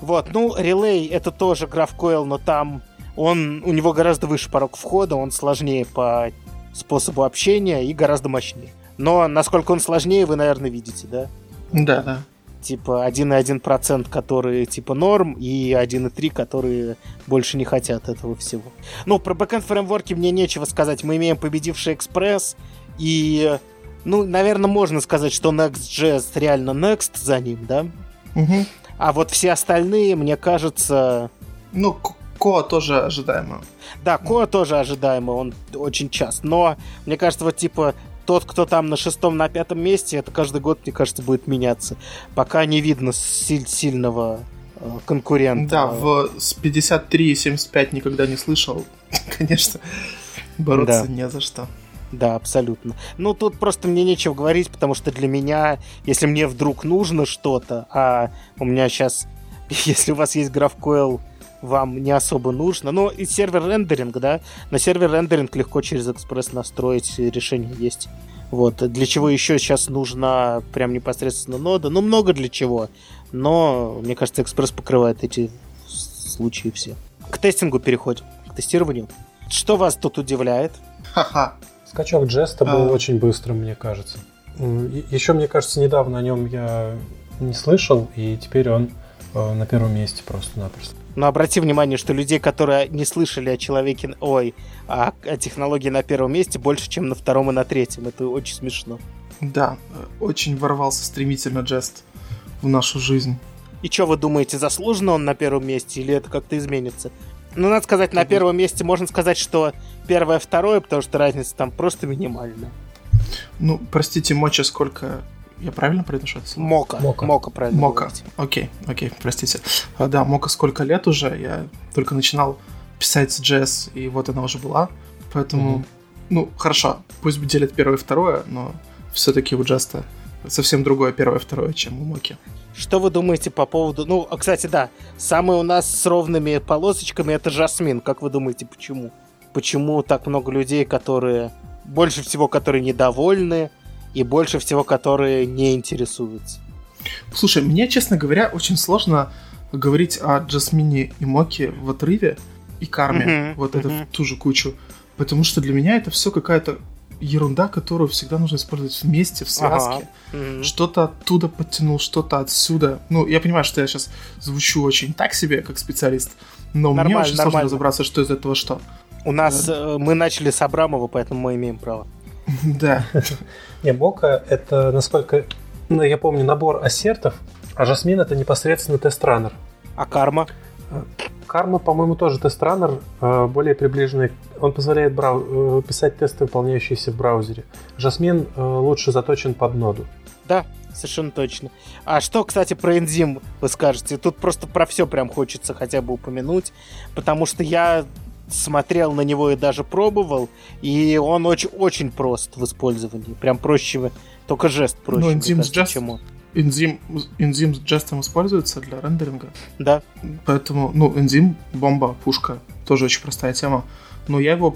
Вот, ну, Relay это тоже GraphQL, но там он, у него гораздо выше порог входа, он сложнее по способу общения и гораздо мощнее. Но насколько он сложнее, вы, наверное, видите, да? Да, да. Типа 1,1%, которые типа норм, и 1,3%, которые больше не хотят этого всего. Ну, про бэкэнд фреймворки мне нечего сказать. Мы имеем победивший Express, и, ну, наверное, можно сказать, что Next.js реально Next за ним, да? Мгм. А вот все остальные, мне кажется... Ну, Коа тоже ожидаемо. Да, Коа тоже ожидаемо, он очень часто. Но, мне кажется, вот типа тот, кто там на шестом, на пятом месте, это каждый год, мне кажется, будет меняться. Пока не видно силь- сильного э, конкурента. Да, в, с 53 и 75 никогда не слышал. Конечно, бороться Да. не за что. Да, абсолютно. Ну, тут просто мне нечего говорить, потому что для меня, если мне вдруг нужно что-то, а у меня сейчас, если у вас есть GraphQL, вам не особо нужно. Ну, и сервер рендеринг, да, на сервер рендеринг легко через Express настроить, решение есть. Вот, для чего еще сейчас нужна прям непосредственно нода? Ну, много для чего. Но, мне кажется, Express покрывает эти случаи все. К тестингу переходим, к тестированию. Что вас тут удивляет? Ха-ха. Скачок Джеста был А. очень быстрым, мне кажется. Еще, мне кажется, недавно о нем я не слышал, и теперь он э, на первом месте просто-напросто. Но обрати внимание, что людей, которые не слышали о человеке, ой, о, о технологии на первом месте, больше, чем на втором и на третьем. Это очень смешно. Да, очень ворвался стремительно Джест в нашу жизнь. И что вы думаете, заслуженно он на первом месте или это как-то изменится? Ну, надо сказать, на первом месте можно сказать, что первое, второе, потому что разница там просто минимальная. Ну, простите, Моча сколько... Я правильно произношу это слово? Мока. Мока. Мока, правильно. Мока. говорите. Окей, окей, простите. А, да, Мока сколько лет уже, я только начинал писать с JS, и вот она уже была. Поэтому, Мгм. ну, хорошо, пусть делят первое и второе, но все-таки у Джеста совсем другое первое и второе, чем у Моки. Что вы думаете по поводу... Ну, а, кстати, да, самый у нас с ровными полосочками это Жасмин. Как вы думаете, почему? Почему так много людей, которые... Больше всего, которые недовольны, и больше всего, которые не интересуются? Слушай, мне, честно говоря, очень сложно говорить о Джасмине и Моке в отрыве и Карме, Мгм, вот это мгм. в ту же кучу, потому что для меня это все какая-то ерунда, которую всегда нужно использовать вместе, в связке. Ага. Мгм. Что-то оттуда подтянул, что-то отсюда. Ну, я понимаю, что я сейчас звучу очень так себе, как специалист, но мне Нормально, очень сложно нормально. разобраться, что из этого что. У нас... э, Мы начали с Абрамова, поэтому мы имеем право. Да. Не, Мока — это, насколько ну, я помню, набор ассертов, а Жасмин — это непосредственно тест-раннер. А карма? Карма, по-моему, тоже тест-раннер, э, более приближенный. Он позволяет брау- э, писать тесты, выполняющиеся в браузере. Жасмин э, лучше заточен под ноду. Да, совершенно точно. А что, кстати, про энзим вы скажете? Тут просто про все прям хочется хотя бы упомянуть, потому что я смотрел на него и даже пробовал, и он очень, очень прост в использовании. Прям проще, только жест проще, Ну, мне кажется, Just- чем он. Энзим, энзим с джестом используется для рендеринга, Да, поэтому, ну, энзим, бомба, пушка, тоже очень простая тема. Но я его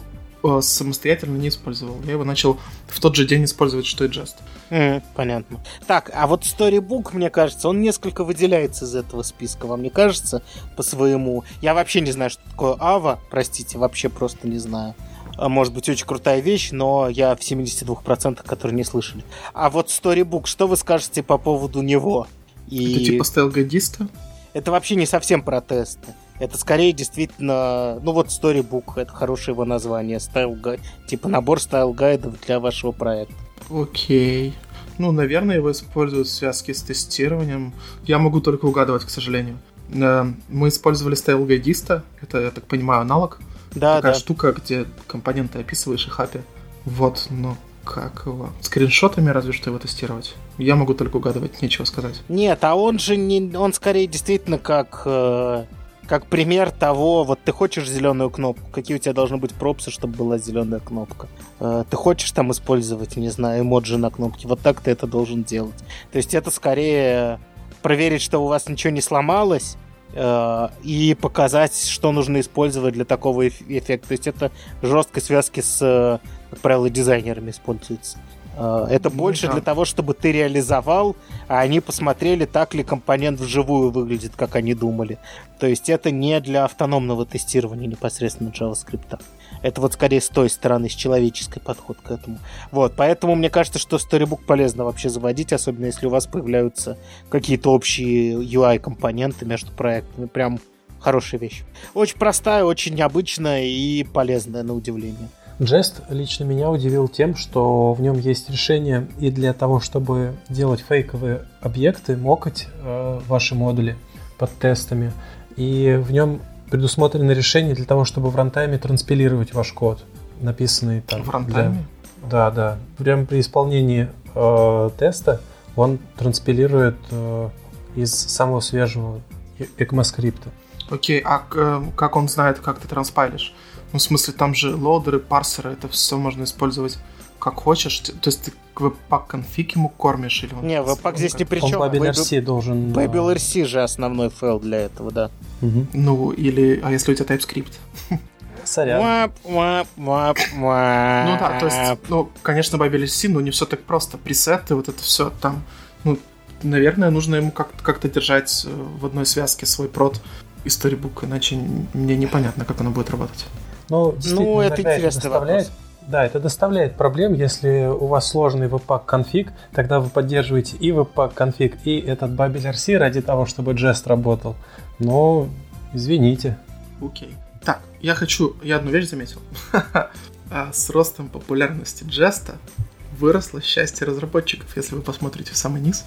самостоятельно не использовал. Я его начал в тот же день использовать, что и Jest. Mm, понятно. Так, а вот Storybook, мне кажется, он несколько выделяется из этого списка. Вам не кажется по своему? Я вообще не знаю, что такое Ava, простите, вообще просто не знаю. А, может быть, очень крутая вещь, но я в 72%, которые не слышали. А вот Storybook, что вы скажете по поводу него? И... Это типа style guide иста? Это вообще не совсем про тесты. Это скорее действительно, ну вот Storybook, это хорошее его название, style типа набор стайл гайдов для вашего проекта. Окей. Ну, наверное, его используют в связке с тестированием. Я могу только угадывать, к сожалению. Э, мы использовали стайл гайдиста, это, я так понимаю, аналог. Да, Такая да. штука, где компоненты описываешь и хапи. Вот, но как его? Скриншотами разве что его тестировать? Я могу только угадывать, нечего сказать. Нет, а он же не, он скорее действительно как э, как пример того, вот ты хочешь зеленую кнопку, какие у тебя должны быть пропсы, чтобы была зеленая кнопка. Э, ты хочешь там использовать, не знаю, эмоджи на кнопке, вот так ты это должен делать. То есть это скорее проверить, что у вас ничего не сломалось, э, и показать, что нужно использовать для такого эффекта. То есть это жесткой связки с, как правило, дизайнерами используется. Э, это ну, больше да. для того, чтобы ты реализовал, а они посмотрели, так ли компонент вживую выглядит, как они думали. То есть это не для автономного тестирования непосредственно JavaScript. Это вот скорее с той стороны, с человеческой подход к этому. Вот, поэтому мне кажется, что Storybook полезно вообще заводить, особенно если у вас появляются какие-то общие UI-компоненты между проектами. Прям хорошая вещь. Очень простая, очень необычная и полезная на удивление. Jest лично меня удивил тем, что в нем есть решение и для того, чтобы делать фейковые объекты, мокать э, ваши модули под тестами. И в нем предусмотрено решение для того, чтобы в рантайме транспилировать ваш код, написанный там. В рантайме? Да, да. Прямо при исполнении э, теста он транспилирует э, из самого свежего ECMAScript. Окей, а э, как он знает, как ты транспайлишь? Ну, в смысле, там же лоудеры, парсеры, это все можно использовать как хочешь. То есть ты webpack конфиг ему кормишь или он... Не, webpack здесь ни при чем. Он BabelRC должен... BabelRC же основной файл для этого, да. Угу. Ну, или... А если у тебя TypeScript? Сорян. Wap, wap, wap, wap. Ну да, то есть, ну, конечно, BabelRC, но не все так просто. Пресеты, вот это все там... Ну, наверное, нужно ему как-то как держать э, в одной связке свой прод и storybook, иначе мне непонятно, как оно будет работать. Ну, ну это интересный доставляет, вопрос. Да, это доставляет проблем, если у вас сложный webpack конфиг, тогда вы поддерживаете и webpack конфиг, и этот Babel RC ради того, чтобы Jest работал. Но, извините. Окей. Так, я хочу, я одну вещь заметил. А с ростом популярности Jest выросло счастье разработчиков, если вы посмотрите в самый низ.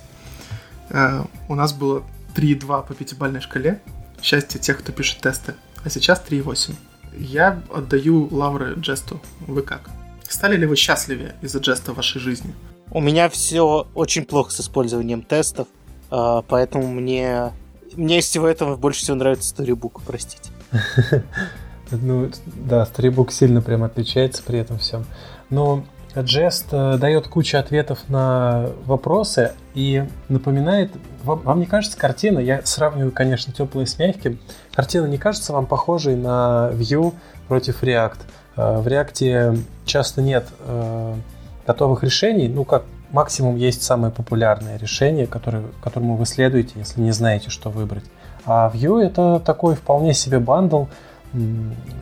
Э, у нас было 3,2 по пятибалльной шкале. Счастье тех, кто пишет тесты. А сейчас 3,8. Я отдаю лавры Джесту. Вы как? Стали ли вы счастливее из-за Джеста в вашей жизни? У меня все очень плохо с использованием тестов, а, поэтому мне, мне из всего этого больше всего нравится Storybook, простите. Ну, да, Storybook сильно прям отличается при этом всем. Но Jest э, дает кучу ответов на вопросы и напоминает... Вам, вам не кажется картина, я сравниваю, конечно, теплое с мягким, картина не кажется вам похожей на Vue против React? Э, в React часто нет э, готовых решений, ну как максимум есть самое популярное решение, которое, которому вы следуете, если не знаете, что выбрать. А Vue это такой вполне себе бандл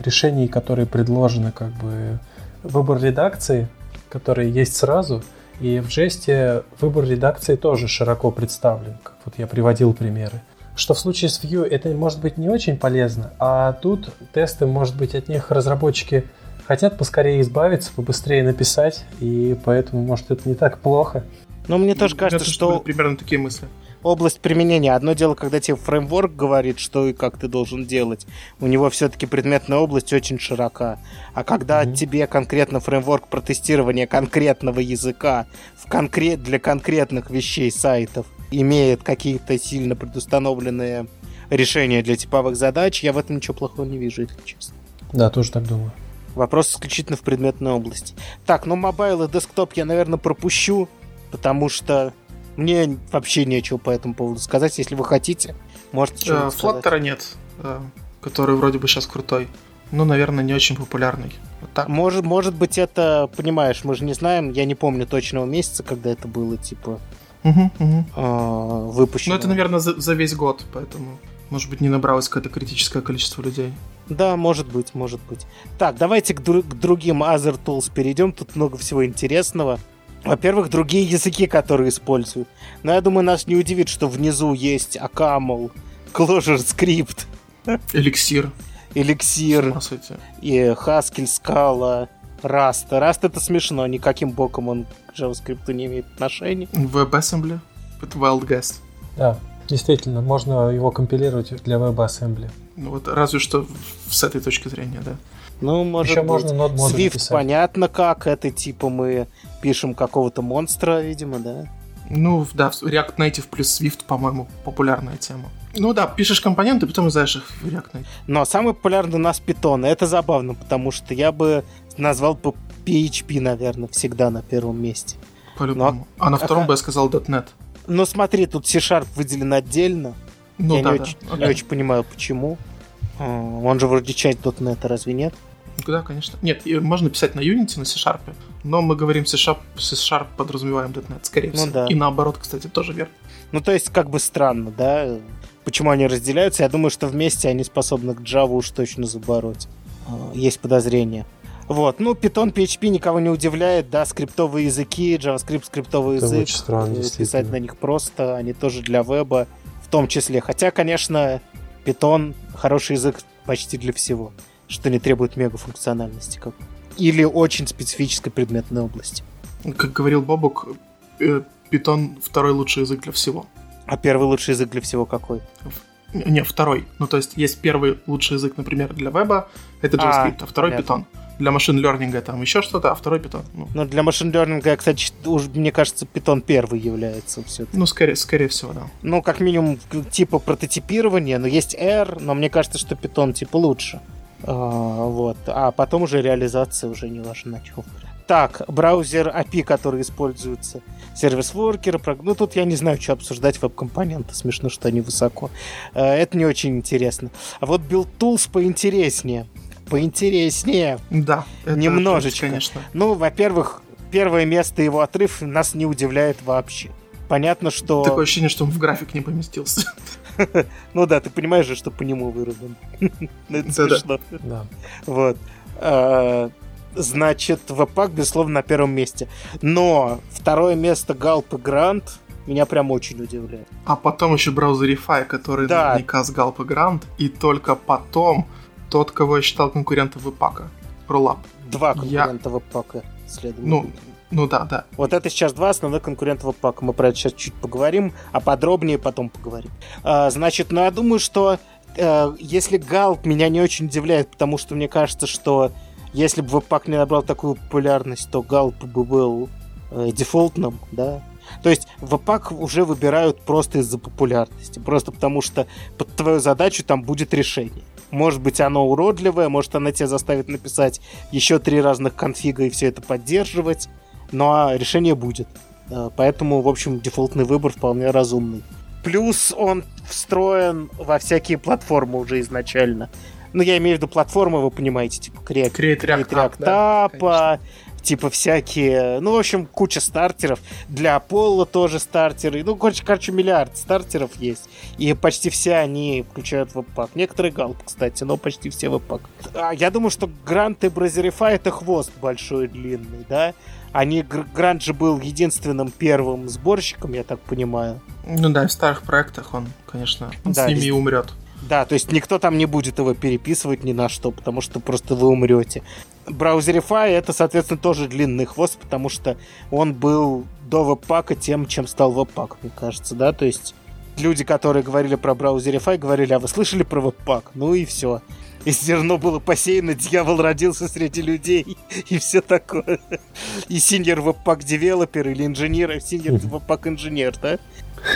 решений, которые предложены как бы выбор редакции, которые есть сразу. И в жесте выбор редакции тоже широко представлен, как вот я приводил примеры. Что в случае с Vue это может быть не очень полезно, а тут тесты, может быть, от них разработчики хотят поскорее избавиться, побыстрее написать, и поэтому, может, это не так плохо. Но мне тоже кажется, что... Примерно такие мысли область применения. Одно дело, когда тебе фреймворк говорит, что и как ты должен делать. У него все-таки предметная область очень широка. А когда mm-hmm. тебе конкретно фреймворк протестирования конкретного языка в конкрет... для конкретных вещей сайтов имеет какие-то сильно предустановленные решения для типовых задач, я в этом ничего плохого не вижу, если честно. Да, тоже так думаю. Вопрос исключительно в предметной области. Так, ну mobile и десктоп я, наверное, пропущу, потому что мне вообще нечего по этому поводу сказать. Если вы хотите, можете что-то Flutter а нет, э, который вроде бы сейчас крутой. Ну, наверное, не очень популярный. Вот так. Может, может быть, это, понимаешь, мы же не знаем, я не помню точного месяца, когда это было, типа, э, выпущено. Ну, это, наверное, за, за весь год, поэтому, может быть, не набралось какое-то критическое количество людей. Да, может быть, может быть. Так, давайте к, дру- к другим Other Tools перейдем. Тут много всего интересного. Во-первых, другие языки, которые используют. Но я думаю, нас не удивит, что внизу есть Акамл, Clojure Script, Эликсир. Сойти. и Haskell, Scala, Rust. Rust это смешно, никаким боком он к JavaScript не имеет отношения. WebAssembly. Это Wild Guest. Да, действительно, можно его компилировать для WebAssembly. Ну вот разве что с этой точки зрения, да. Ну, может Еще быть. можно нод Swift писать. понятно как, это типа мы пишем какого-то монстра, видимо, да? Ну, да, React Native плюс Swift, по-моему, популярная тема. Ну да, пишешь компоненты, потом издаешь их в React Native. Но самый популярный у нас Python. Это забавно, потому что я бы назвал по PHP, наверное, всегда на первом месте. По-любому. А на втором Ага. бы я сказал .NET. Но смотри, тут C-Sharp выделен отдельно. Ну я да, не, да. очень, не Окей. очень понимаю, почему. А, Он же вроде часть .NET, разве нет? Ну Да, конечно. Нет, можно писать на Unity, на C-Sharp, но мы говорим C-Sharp, C-Sharp подразумеваем .NET, скорее Ну всего. да. И наоборот, кстати, тоже верно. Ну, то есть, как бы странно, да? Почему они разделяются? Я думаю, что вместе они способны к Java уж точно забороть. А, Есть подозрения. Вот, ну, Python, PHP никого не удивляет, да, скриптовые языки, JavaScript скриптовый Это язык. очень странно, э, Писать на них просто, они тоже для веба в том числе. Хотя, конечно, Python хороший язык почти для всего, что не требует мегафункциональности. Как... Или очень специфической предметной области. Как говорил Бобук, э, Python второй лучший язык для всего. А первый лучший язык для всего какой? Не, второй. Ну, то есть есть первый лучший язык, например, для веба, это JavaScript, а, второй понятно. Python. Для машин лернинга там еще что-то, а второй Python. Ну, Ну, для машин learning, кстати, уж, мне кажется, Python первый является все ну скорее, скорее всего, да. Ну, как минимум, типа прототипирования, но есть R, но мне кажется, что Python типа лучше. А, вот. А потом уже реализация уже не важна. чё. Так, браузер API, который используется. Сервис-воркеры, прог- ну тут я не знаю, что обсуждать веб-компоненты, смешно, что они высоко. Э, Это не очень интересно. А вот Build Tools поинтереснее. Поинтереснее. Да, это, Немножечко. это, конечно. Ну, во-первых, первое место его отрыв нас не удивляет вообще. Понятно, что... Такое ощущение, что он в график не поместился. Ну да, ты понимаешь же, что по нему вырублен. Это смешно. Да. Вот. А, Значит, Веб-пак, безусловно, на первом месте. Но второе место Галп и Грант меня прям очень удивляет. А потом еще браузерифай, который Да. наверняка с Галп и Грант, и только потом тот, кого я считал конкурентом Випака. Роллап. Два Я- конкурента Веб-пака следует. Ну, ну да, да. Вот это сейчас два основных конкурента веб-пака. Мы про это сейчас чуть поговорим, а подробнее потом поговорим. А, значит, ну я думаю, что э, если Галп меня не очень удивляет, потому что мне кажется, что если бы веб-пак не набрал такую популярность, то Галп бы был э, дефолтным, да. То есть веб-пак уже выбирают просто из-за популярности, просто потому что под твою задачу там будет решение. Может быть, оно уродливое, может, оно тебя заставит написать еще три разных конфига и все это поддерживать но а, решение будет. Э, Поэтому, в общем, дефолтный выбор вполне разумный. Плюс он встроен во всякие платформы уже изначально. Ну, я имею в виду платформы, вы понимаете, типа Create, Create React да, React App, типа всякие... Ну, в общем, куча стартеров. Для Apollo тоже стартеры. Ну, короче, короче, миллиард стартеров есть. И почти все они включают веб-пак. Некоторые галп, кстати, но почти все веб-пак. А, я думаю, что Грант и Бразерифай это хвост большой и длинный, да? Они, Гр- Грант же был единственным первым сборщиком, я так понимаю. Ну да, в старых проектах он, конечно, он Да, с ними и умрет. Да, то есть никто там не будет его переписывать ни на что, потому что просто вы умрете. Browserify это, соответственно, тоже длинный хвост, потому что он был до Webpack а тем, чем стал Webpack, мне кажется, да, то есть люди, которые говорили про Browserify, говорили, а вы слышали про Webpack? Ну и все. И зерно было посеяно, дьявол родился среди людей, и все такое. И senior Webpack developer или инженер, senior Webpack инженер, да?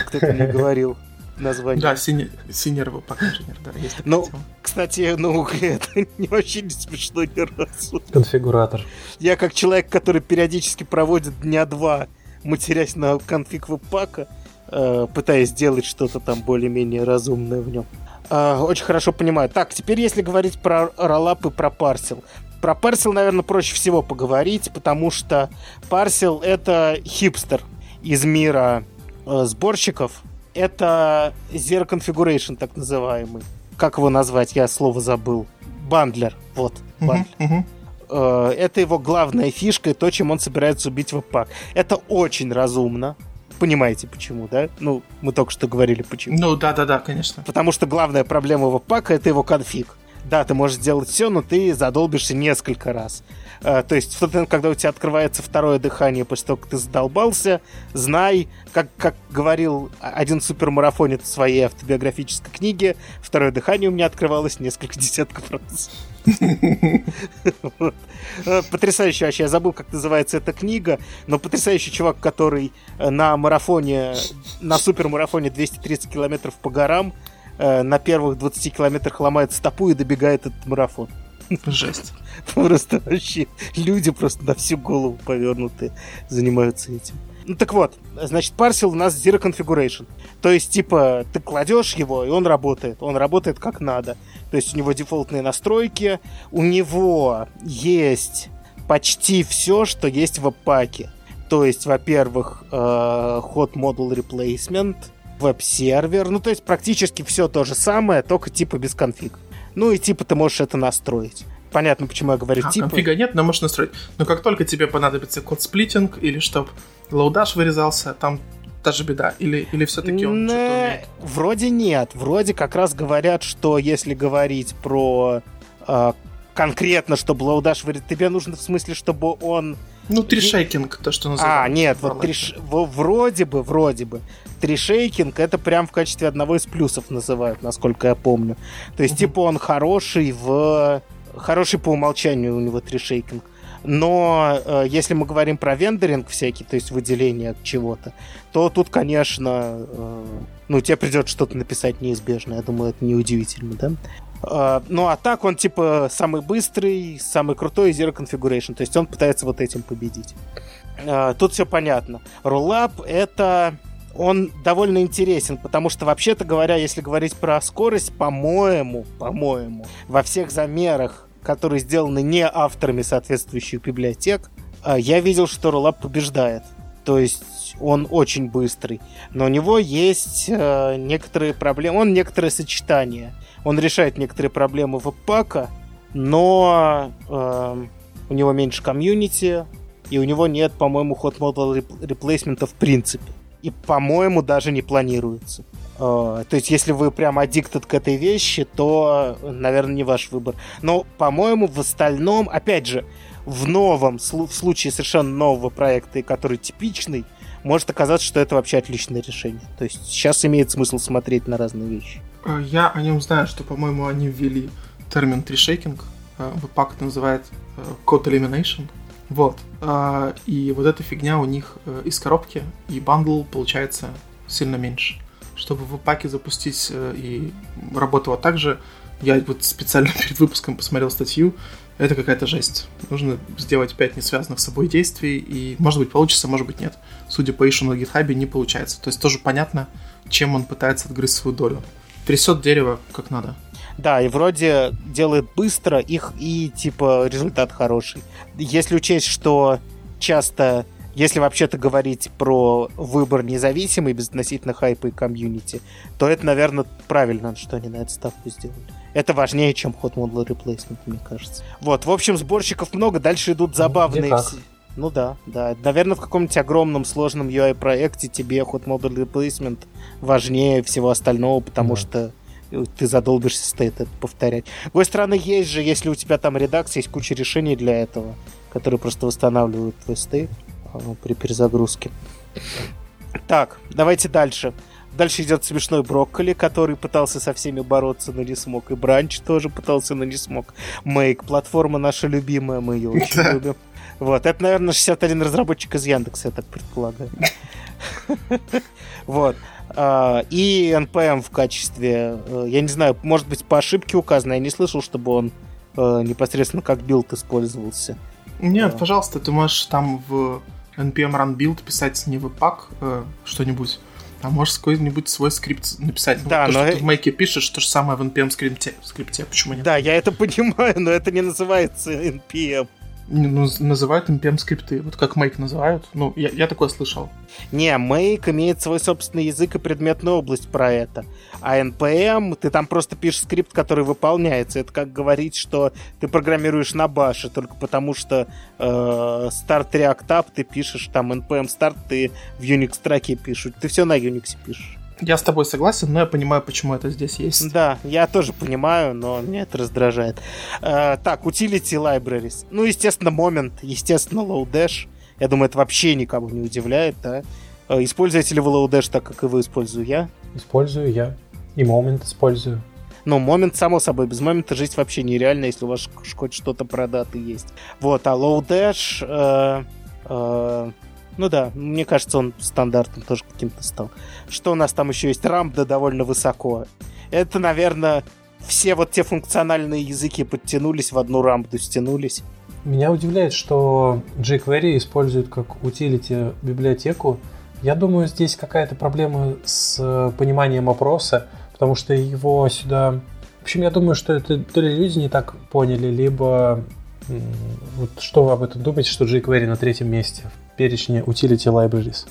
Кто-то мне говорил название. Да, senior, senior инженер, да, есть Ну, тема. Кстати, ну, это не вообще не смешно ни разу. Конфигуратор. Я как человек, который периодически проводит дня два, матерясь на конфиг веб-пака, э, пытаясь сделать что-то там более-менее разумное в нем. Э, очень хорошо понимаю. Так, теперь если говорить про роллап и про парсел. Про парсел, наверное, проще всего поговорить, потому что парсел — это хипстер из мира э, сборщиков. Это Zero Configuration, так называемый. Как его назвать? Я слово забыл. Бандлер. Вот, бандлер. Uh-huh, uh-huh. Это его главная фишка и то, чем он собирается убить веб-пак. Это очень разумно понимаете почему, да? Ну, мы только что говорили почему. Ну, да-да-да, конечно. Потому что главная проблема веб-пака — это его конфиг. Да, ты можешь сделать все, но ты задолбишься несколько раз. А, то есть в тот момент, когда у тебя открывается второе дыхание после того, как ты задолбался, знай, как, как говорил один супермарафонец в своей автобиографической книге, второе дыхание у меня открывалось несколько десятков раз. Э, потрясающий вообще, я забыл, как называется эта книга, но потрясающий чувак, который э, на марафоне, на супермарафоне 230 километров по горам, э, на первых 20 километрах ломает стопу и добегает этот марафон. Жесть. Просто вообще люди просто на всю голову повернуты занимаются этим. Ну так вот, значит, парсел у нас Zero Configuration. То есть, типа, ты кладешь его, и он работает. Он работает как надо. То есть у него дефолтные настройки, у него есть почти все, что есть в паке. То есть, во-первых, э, Hot Model Replacement, веб-сервер, ну то есть практически все то же самое, только типа без конфиг. Ну и типа ты можешь это настроить. Понятно, почему я говорю а, типа. Конфига нет, но можешь настроить. Но как только тебе понадобится код сплитинг или чтобы лоудаш вырезался, там та же беда? Или, или все-таки он что-то умеет? Вроде нет. Вроде как раз говорят, что если говорить про э, конкретно, чтобы лоудаш вырезать, тебе нужно в смысле, чтобы он... Ну, трешейкинг, то, что называется. А, нет, вот триш... вроде бы, вроде бы. Трешейкинг это прям в качестве одного из плюсов называют, насколько я помню. То есть, типа, он хороший в... Хороший по умолчанию у него трешейкинг. Но э, если мы говорим про вендоринг всякий, то есть выделение чего-то, то тут, конечно, э, ну, тебе придется что-то написать неизбежно. Я думаю, это неудивительно, да? Uh, ну, а так он, типа, самый быстрый, самый крутой Zero Configuration. То есть он пытается вот этим победить. Uh, тут все понятно. Rollup — это... Он довольно интересен, потому что, вообще-то говоря, если говорить про скорость, по-моему, по-моему, во всех замерах которые сделаны не авторами соответствующих библиотек, а я видел, что Rollup побеждает. То есть он очень быстрый. Но у него есть э, некоторые проблемы. Он некоторые сочетания. Он решает некоторые проблемы веб-пака, но э, у него меньше комьюнити, и у него нет, по-моему, hot model replacement в принципе. И, по-моему, даже не планируется. Э, то есть, если вы прям аддиктед к этой вещи, то, наверное, не ваш выбор. Но, по-моему, в остальном, опять же, в новом, в случае совершенно нового проекта, который типичный, может оказаться, что это вообще отличное решение. То есть сейчас имеет смысл смотреть на разные вещи. Э, я о нем знаю, что, по-моему, они ввели термин tree shaking. Webpack это называет code elimination. Вот. И вот эта фигня у них из коробки, и bundle получается сильно меньше чтобы Webpack е запустить э, и работало так же. Я вот специально перед выпуском посмотрел статью. Это какая-то жесть. Нужно сделать 5 несвязанных с собой действий, и может быть получится, может быть нет. Судя по ишу на GitHub, не получается. То есть тоже понятно, чем он пытается отгрызть свою долю. Трясет дерево как надо. Да, и вроде делает быстро их, и типа результат хороший. Если учесть, что часто если вообще-то говорить про выбор независимый, без относительно хайпа и комьюнити, то это, наверное, правильно, что они на эту ставку сделали. Это важнее, чем Hot Model Replacement, мне кажется. Вот, в общем, сборщиков много, дальше идут ну, забавные... Ну, ну да, да. Наверное, в каком-нибудь огромном сложном UI-проекте тебе Hot Model Replacement важнее всего остального, потому да. что ты задолбишься стоит это повторять. С другой стороны, есть же, если у тебя там редакция, есть куча решений для этого, которые просто восстанавливают твой стейт. Э, при перезагрузке. Так, давайте дальше. Дальше идет смешной Broccoli, который пытался со всеми бороться, но не смог. И Бранч тоже пытался, но не смог. Make, платформа наша любимая, мы ее очень да. любим. Вот, это, наверное, 61 разработчик из Яндекса, я так предполагаю. Вот. А, и NPM в качестве, э, я не знаю, может быть, по ошибке указано, я не слышал, чтобы он э, непосредственно как build использовался. Нет, пожалуйста, ты можешь там в npm run build писать не в пак э, что-нибудь, А можешь какой-нибудь свой скрипт написать? Ну, Да, то, но что ты в Make пишешь, то же самое в NPM скрипте. скрипте. Почему нет? Да, я это понимаю, но это не называется NPM. Называют NPM скрипты. Вот как Make называют. Ну, я, я такое слышал. Не, Make имеет свой собственный язык и предметную область про это. А NPM, ты там просто пишешь скрипт, который выполняется. Это как говорить, что ты программируешь на баше, только потому что э, Start React App ты пишешь, там NPM Start ты в Unix траке пишешь. Ты все на Unix пишешь. Я с тобой согласен, но я понимаю, почему это здесь есть. Да, я тоже понимаю, но меня это раздражает. Э, так, Utility Libraries. Ну, естественно, Moment, естественно, Lodash. Я думаю, это вообще никого не удивляет, да? Э, Используете ли вы Lodash так, как и вы использую я? Использую я. И момент использую. Ну, момент, само собой, без момента жить вообще нереально, если у вас хоть что-то про даты есть. Вот, а Lodash... э, э, ну да, мне кажется, он стандартным тоже каким-то стал. Что у нас там еще есть? Рамда довольно высоко. Это, наверное, все вот те функциональные языки подтянулись в одну рамбду, стянулись. Меня удивляет, что jQuery используют как утилити библиотеку. Я думаю, здесь какая-то проблема с э, пониманием опроса, потому что его сюда... В общем, я думаю, что это то ли люди не так поняли, либо... Вот что вы об этом думаете, что jQuery на третьем месте перечне utility libraries?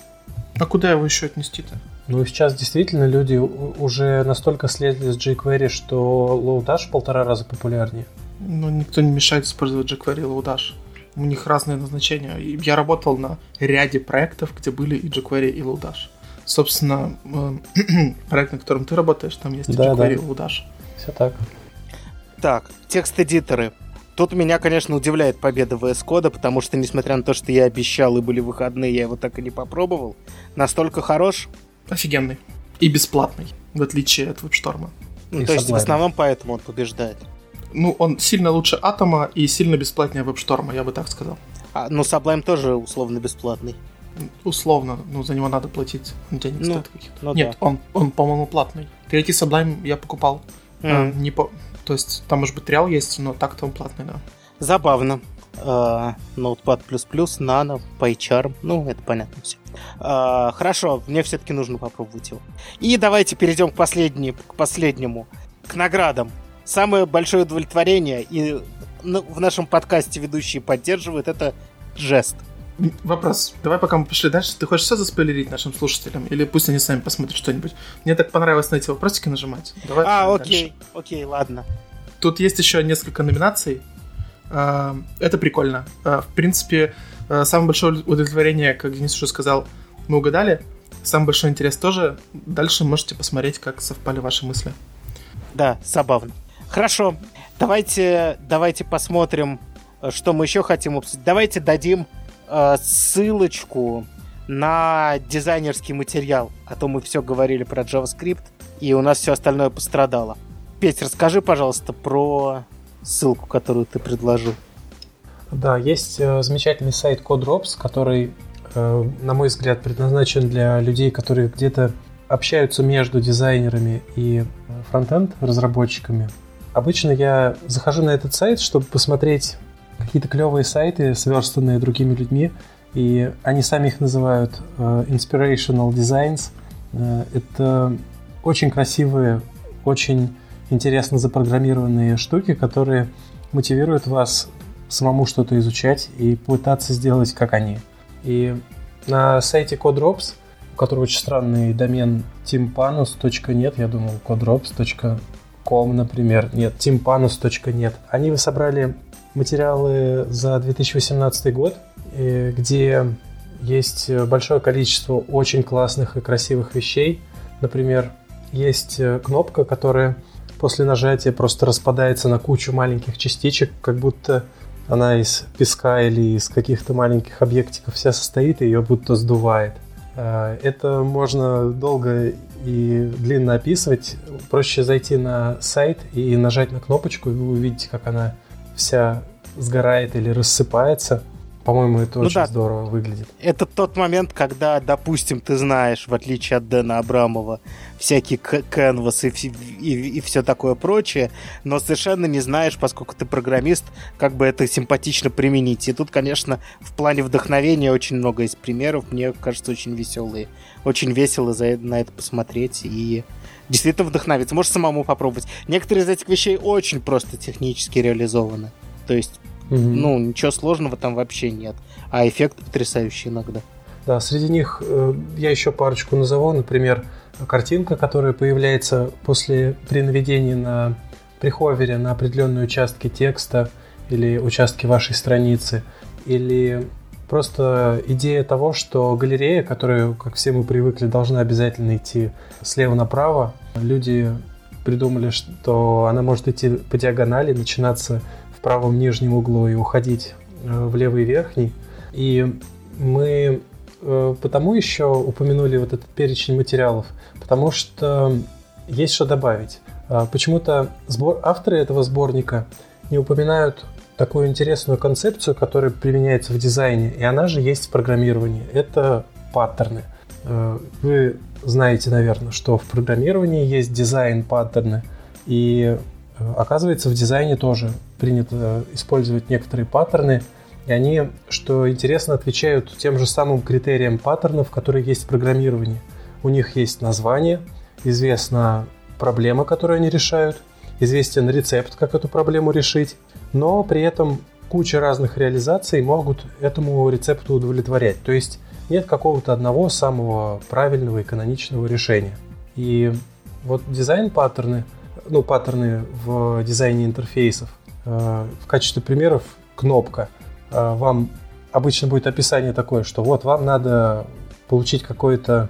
А куда его еще отнести-то? Ну, сейчас действительно люди уже настолько слезли с jQuery, что Lodash в полтора раза популярнее. Ну, никто не мешает использовать jQuery и Lodash. У них разные назначения. Я работал на ряде проектов, где были и jQuery, и Lodash. Собственно, э, проект, на котором ты работаешь, там есть и Да, jQuery, да. и Lodash. Все так. Так, текст-эдиторы. Тут меня, конечно, удивляет победа VS Code, потому что, несмотря на то, что я обещал и были выходные, я его так и не попробовал. Настолько хорош. Офигенный. И бесплатный, в отличие от WebStorm. Ну, И то есть, в основном поэтому он побеждает. Ну, он сильно лучше Атома и сильно бесплатнее WebStorm, я бы так сказал. А, ну, Sublime тоже условно бесплатный. Условно, ну, за него надо платить. Он денег Ну, стоит каких-то. ну Нет, он, он, по-моему, платный. Третий Sublime я покупал. А, М, не по... То есть, там, может быть, триал есть, но так-то он платный, да. Забавно. А, Notepad++, Nano, PyCharm. Ну, это понятно все. А, хорошо, мне все-таки нужно попробовать его. И давайте перейдем к, последней, к последнему. К наградам. Самое большое удовлетворение, и ну, в нашем подкасте ведущие поддерживают, это жест. Вопрос. Давай, пока мы пошли дальше, ты хочешь все заспойлерить нашим слушателям? Или пусть они сами посмотрят что-нибудь? Мне так понравилось на эти вопросики нажимать. Давай А, дальше. окей, окей, ладно. Тут есть еще несколько номинаций. А, Это прикольно. А, В принципе, а, самое большое удовлетворение, как Денис уже сказал, мы угадали. Самый большой интерес тоже. Дальше можете посмотреть, как совпали ваши мысли. Да, забавно. Хорошо, давайте, давайте посмотрим, что мы еще хотим обсудить. Давайте дадим э, ссылочку на дизайнерский материал. А то мы все говорили про JavaScript, и у нас все остальное пострадало. Петь, расскажи, пожалуйста, про ссылку, которую ты предложил. Да, есть э, замечательный сайт CodeRops, который, э, на мой взгляд, предназначен для людей, которые где-то общаются между дизайнерами и э, фронтенд разработчиками. Обычно я захожу на этот сайт, чтобы посмотреть какие-то клевые сайты, сверстанные другими людьми, и они сами их называют э, inspirational designs. Э, Это очень красивые, очень интересно запрограммированные штуки, которые мотивируют вас самому что-то изучать и пытаться сделать как они. И на сайте CodeRops, у которого очень странный домен timpanus.net, я думал codrops.com, например, нет, timpanus.net, они собрали материалы за 2018 год, э, где есть большое количество очень классных и красивых вещей. Например, есть э, кнопка, которая после нажатия просто распадается на кучу маленьких частичек, как будто она из песка или из каких-то маленьких объектиков вся состоит, и ее будто сдувает. Э, Это можно долго и длинно описывать. Проще зайти на сайт и нажать на кнопочку, и вы увидите, как она вся сгорает или рассыпается. По-моему, это Ну очень да. здорово выглядит. Это тот момент, когда, допустим, ты знаешь, в отличие от Дэна Абрамова, всякие к- canvas и, вс- и, все такое прочее, но совершенно не знаешь, поскольку ты программист, как бы это симпатично применить. И тут, конечно, в плане вдохновения очень много есть примеров, мне кажется, очень веселые. Очень весело за, на это посмотреть и действительно вдохновиться. Можешь самому попробовать. Некоторые из этих вещей очень просто технически реализованы. То есть, Мгм. ну, ничего сложного там вообще нет. А эффект потрясающий иногда. Да, среди них э, я еще парочку назову. Например, картинка, которая появляется после при наведении на при ховере на определенные участки текста или участки вашей страницы. Или просто идея того, что галерея, которая, как все мы привыкли, должна обязательно идти слева направо. Люди придумали, что она может идти по диагонали, начинаться в правом нижнем углу и уходить э, в левый верхний. И мы э, потому еще упомянули вот этот перечень материалов, потому что есть что добавить. А, Почему-то сбор, авторы этого сборника не упоминают такую интересную концепцию, которая применяется в дизайне, и она же есть в программировании. Это паттерны. Э, Вы знаете, наверное, что в программировании есть дизайн-паттерны, и э, оказывается в дизайне тоже принято использовать некоторые паттерны, и они, что интересно, отвечают тем же самым критериям паттернов, которые есть в программировании. У них есть название, известна проблема, которую они решают, известен рецепт, как эту проблему решить, но при этом куча разных реализаций могут этому рецепту удовлетворять. То есть нет какого-то одного самого правильного и каноничного решения. И вот дизайн-паттерны, ну, паттерны в дизайне интерфейсов, э, в качестве примеров кнопка. Э, Вам обычно будет описание такое, что вот вам надо получить какое-то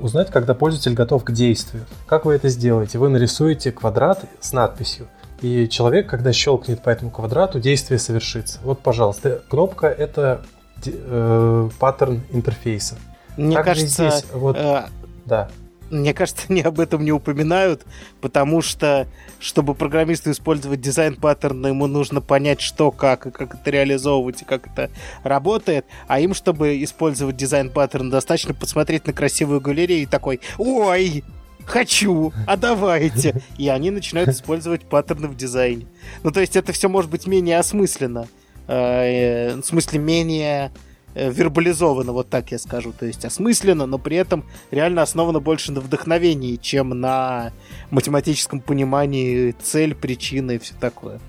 узнать, когда пользователь готов к действию. Как вы это сделаете? Вы нарисуете квадрат с надписью, и человек, когда щелкнет по этому квадрату, действие совершится. Вот, пожалуйста, кнопка это э, паттерн интерфейса. Мне Также кажется, здесь вот, э, да. Мне кажется, они об этом не упоминают, потому что, чтобы программисту использовать дизайн паттерна, ему нужно понять, что, как, и как это реализовывать, и как это работает. А им, чтобы использовать дизайн паттерн, достаточно посмотреть на красивую галерею и такой «Ой, хочу, а давайте!» И они начинают использовать паттерны в дизайне. Ну, то есть это все может быть менее осмысленно. Э, В смысле, менее э, вербализовано, вот так я скажу. То есть осмысленно, но при этом реально основано больше на вдохновении, чем на математическом понимании цель, причины и все такое.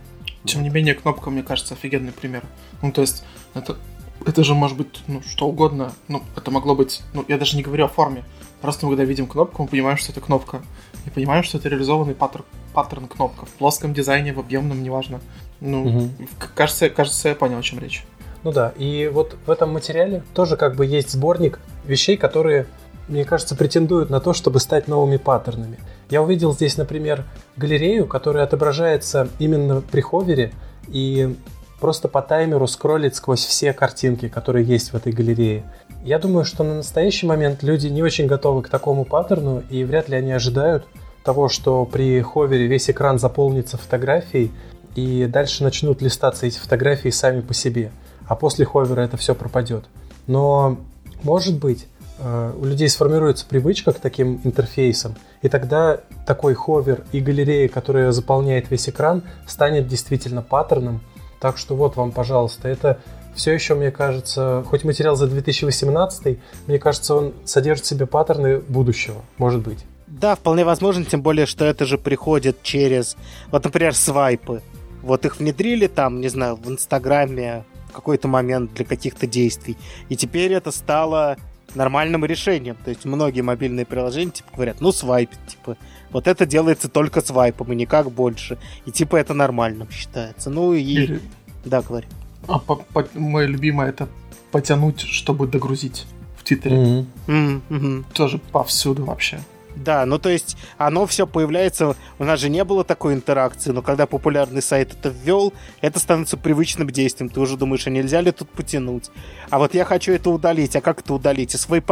Тем не менее, кнопка, мне кажется, офигенный пример. Ну, то есть, это, это же может быть, ну, что угодно. Ну, это могло быть, ну, я даже не говорю о форме. Просто мы, когда видим кнопку, мы понимаем, что это кнопка. И понимаем, что это реализованный паттерн, паттерн кнопка. В плоском дизайне, в объемном, неважно. Ну, к- кажется, кажется, я понял, о чем речь. Ну да, и вот в этом материале тоже как бы есть сборник вещей, которые, мне кажется, претендуют на то, чтобы стать новыми паттернами. Я увидел здесь, например, галерею, которая отображается именно при ховере и просто по таймеру скроллит сквозь все картинки, которые есть в этой галерее. Я думаю, что на настоящий момент люди не очень готовы к такому паттерну, и вряд ли они ожидают того, что при ховере весь экран заполнится фотографией, и дальше начнут листаться эти фотографии сами по себе а после ховера это все пропадет. Но, может быть, э, у людей сформируется привычка к таким интерфейсам, и тогда такой ховер и галерея, которая заполняет весь экран, станет действительно паттерном. Так что вот вам, пожалуйста, это все еще, мне кажется, хоть материал за 2018, мне кажется, он содержит в себе паттерны будущего, может быть. Да, вполне возможно, тем более, что это же приходит через, вот, например, свайпы. Вот их внедрили там, не знаю, в Инстаграме какой-то момент для каких-то действий. И теперь это стало нормальным решением. То есть многие мобильные приложения типа говорят, ну свайп, типа, вот это делается только свайпом и никак больше. И типа это нормальным считается. Ну и... Или- Да, говори. А по- по- мое любимое это потянуть, чтобы догрузить в Твиттере. М, мгм. Тоже повсюду вообще. Да, ну то есть оно все появляется, у нас же не было такой интеракции, но когда популярный сайт это ввел, это становится привычным действием. Ты уже думаешь, а нельзя ли тут потянуть? А вот я хочу это удалить, а как это удалить? И свой,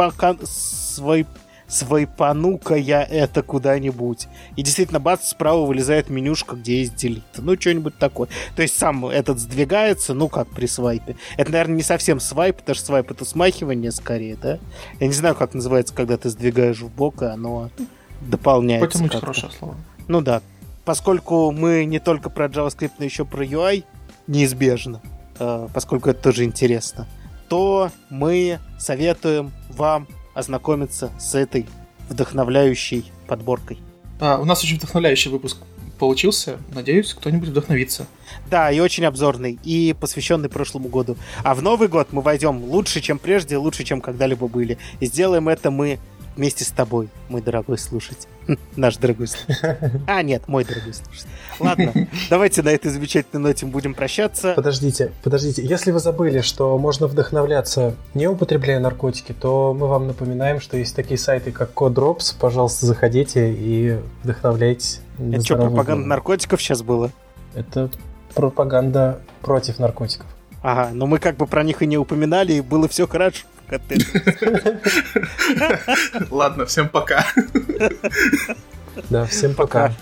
свой свайпану-ка я это куда-нибудь. И действительно, бац, справа вылезает менюшка, где есть делит. Ну, что-нибудь такое. То есть сам этот сдвигается, ну, как при свайпе. Это, наверное, не совсем свайп, потому что свайп это смахивание скорее, да? Я не знаю, как называется, когда ты сдвигаешь в бок, и оно дополняется. Потянуть хорошее слово. Ну да. Поскольку мы не только про JavaScript, но еще про UI, неизбежно, э, поскольку это тоже интересно, то мы советуем вам ознакомиться с этой вдохновляющей подборкой. А, у нас очень вдохновляющий выпуск получился. Надеюсь, кто-нибудь вдохновится. Да, и очень обзорный, и посвященный прошлому году. А в Новый год мы войдем лучше, чем прежде, лучше, чем когда-либо были. И сделаем это мы вместе с тобой, мой дорогой слушатель. Наш дорогой слушатель. А, нет, мой дорогой слушатель. Ладно, давайте на этой замечательной ноте будем прощаться. Подождите, подождите. Если вы забыли, что можно вдохновляться, не употребляя наркотики, то мы вам напоминаем, что есть такие сайты, как Codrops. Пожалуйста, заходите и вдохновляйтесь. Это что, пропаганда наркотиков сейчас было? Это пропаганда против наркотиков. Ага, но мы как бы про них и не упоминали, и было все хорошо. Ладно, всем пока. Да, всем пока.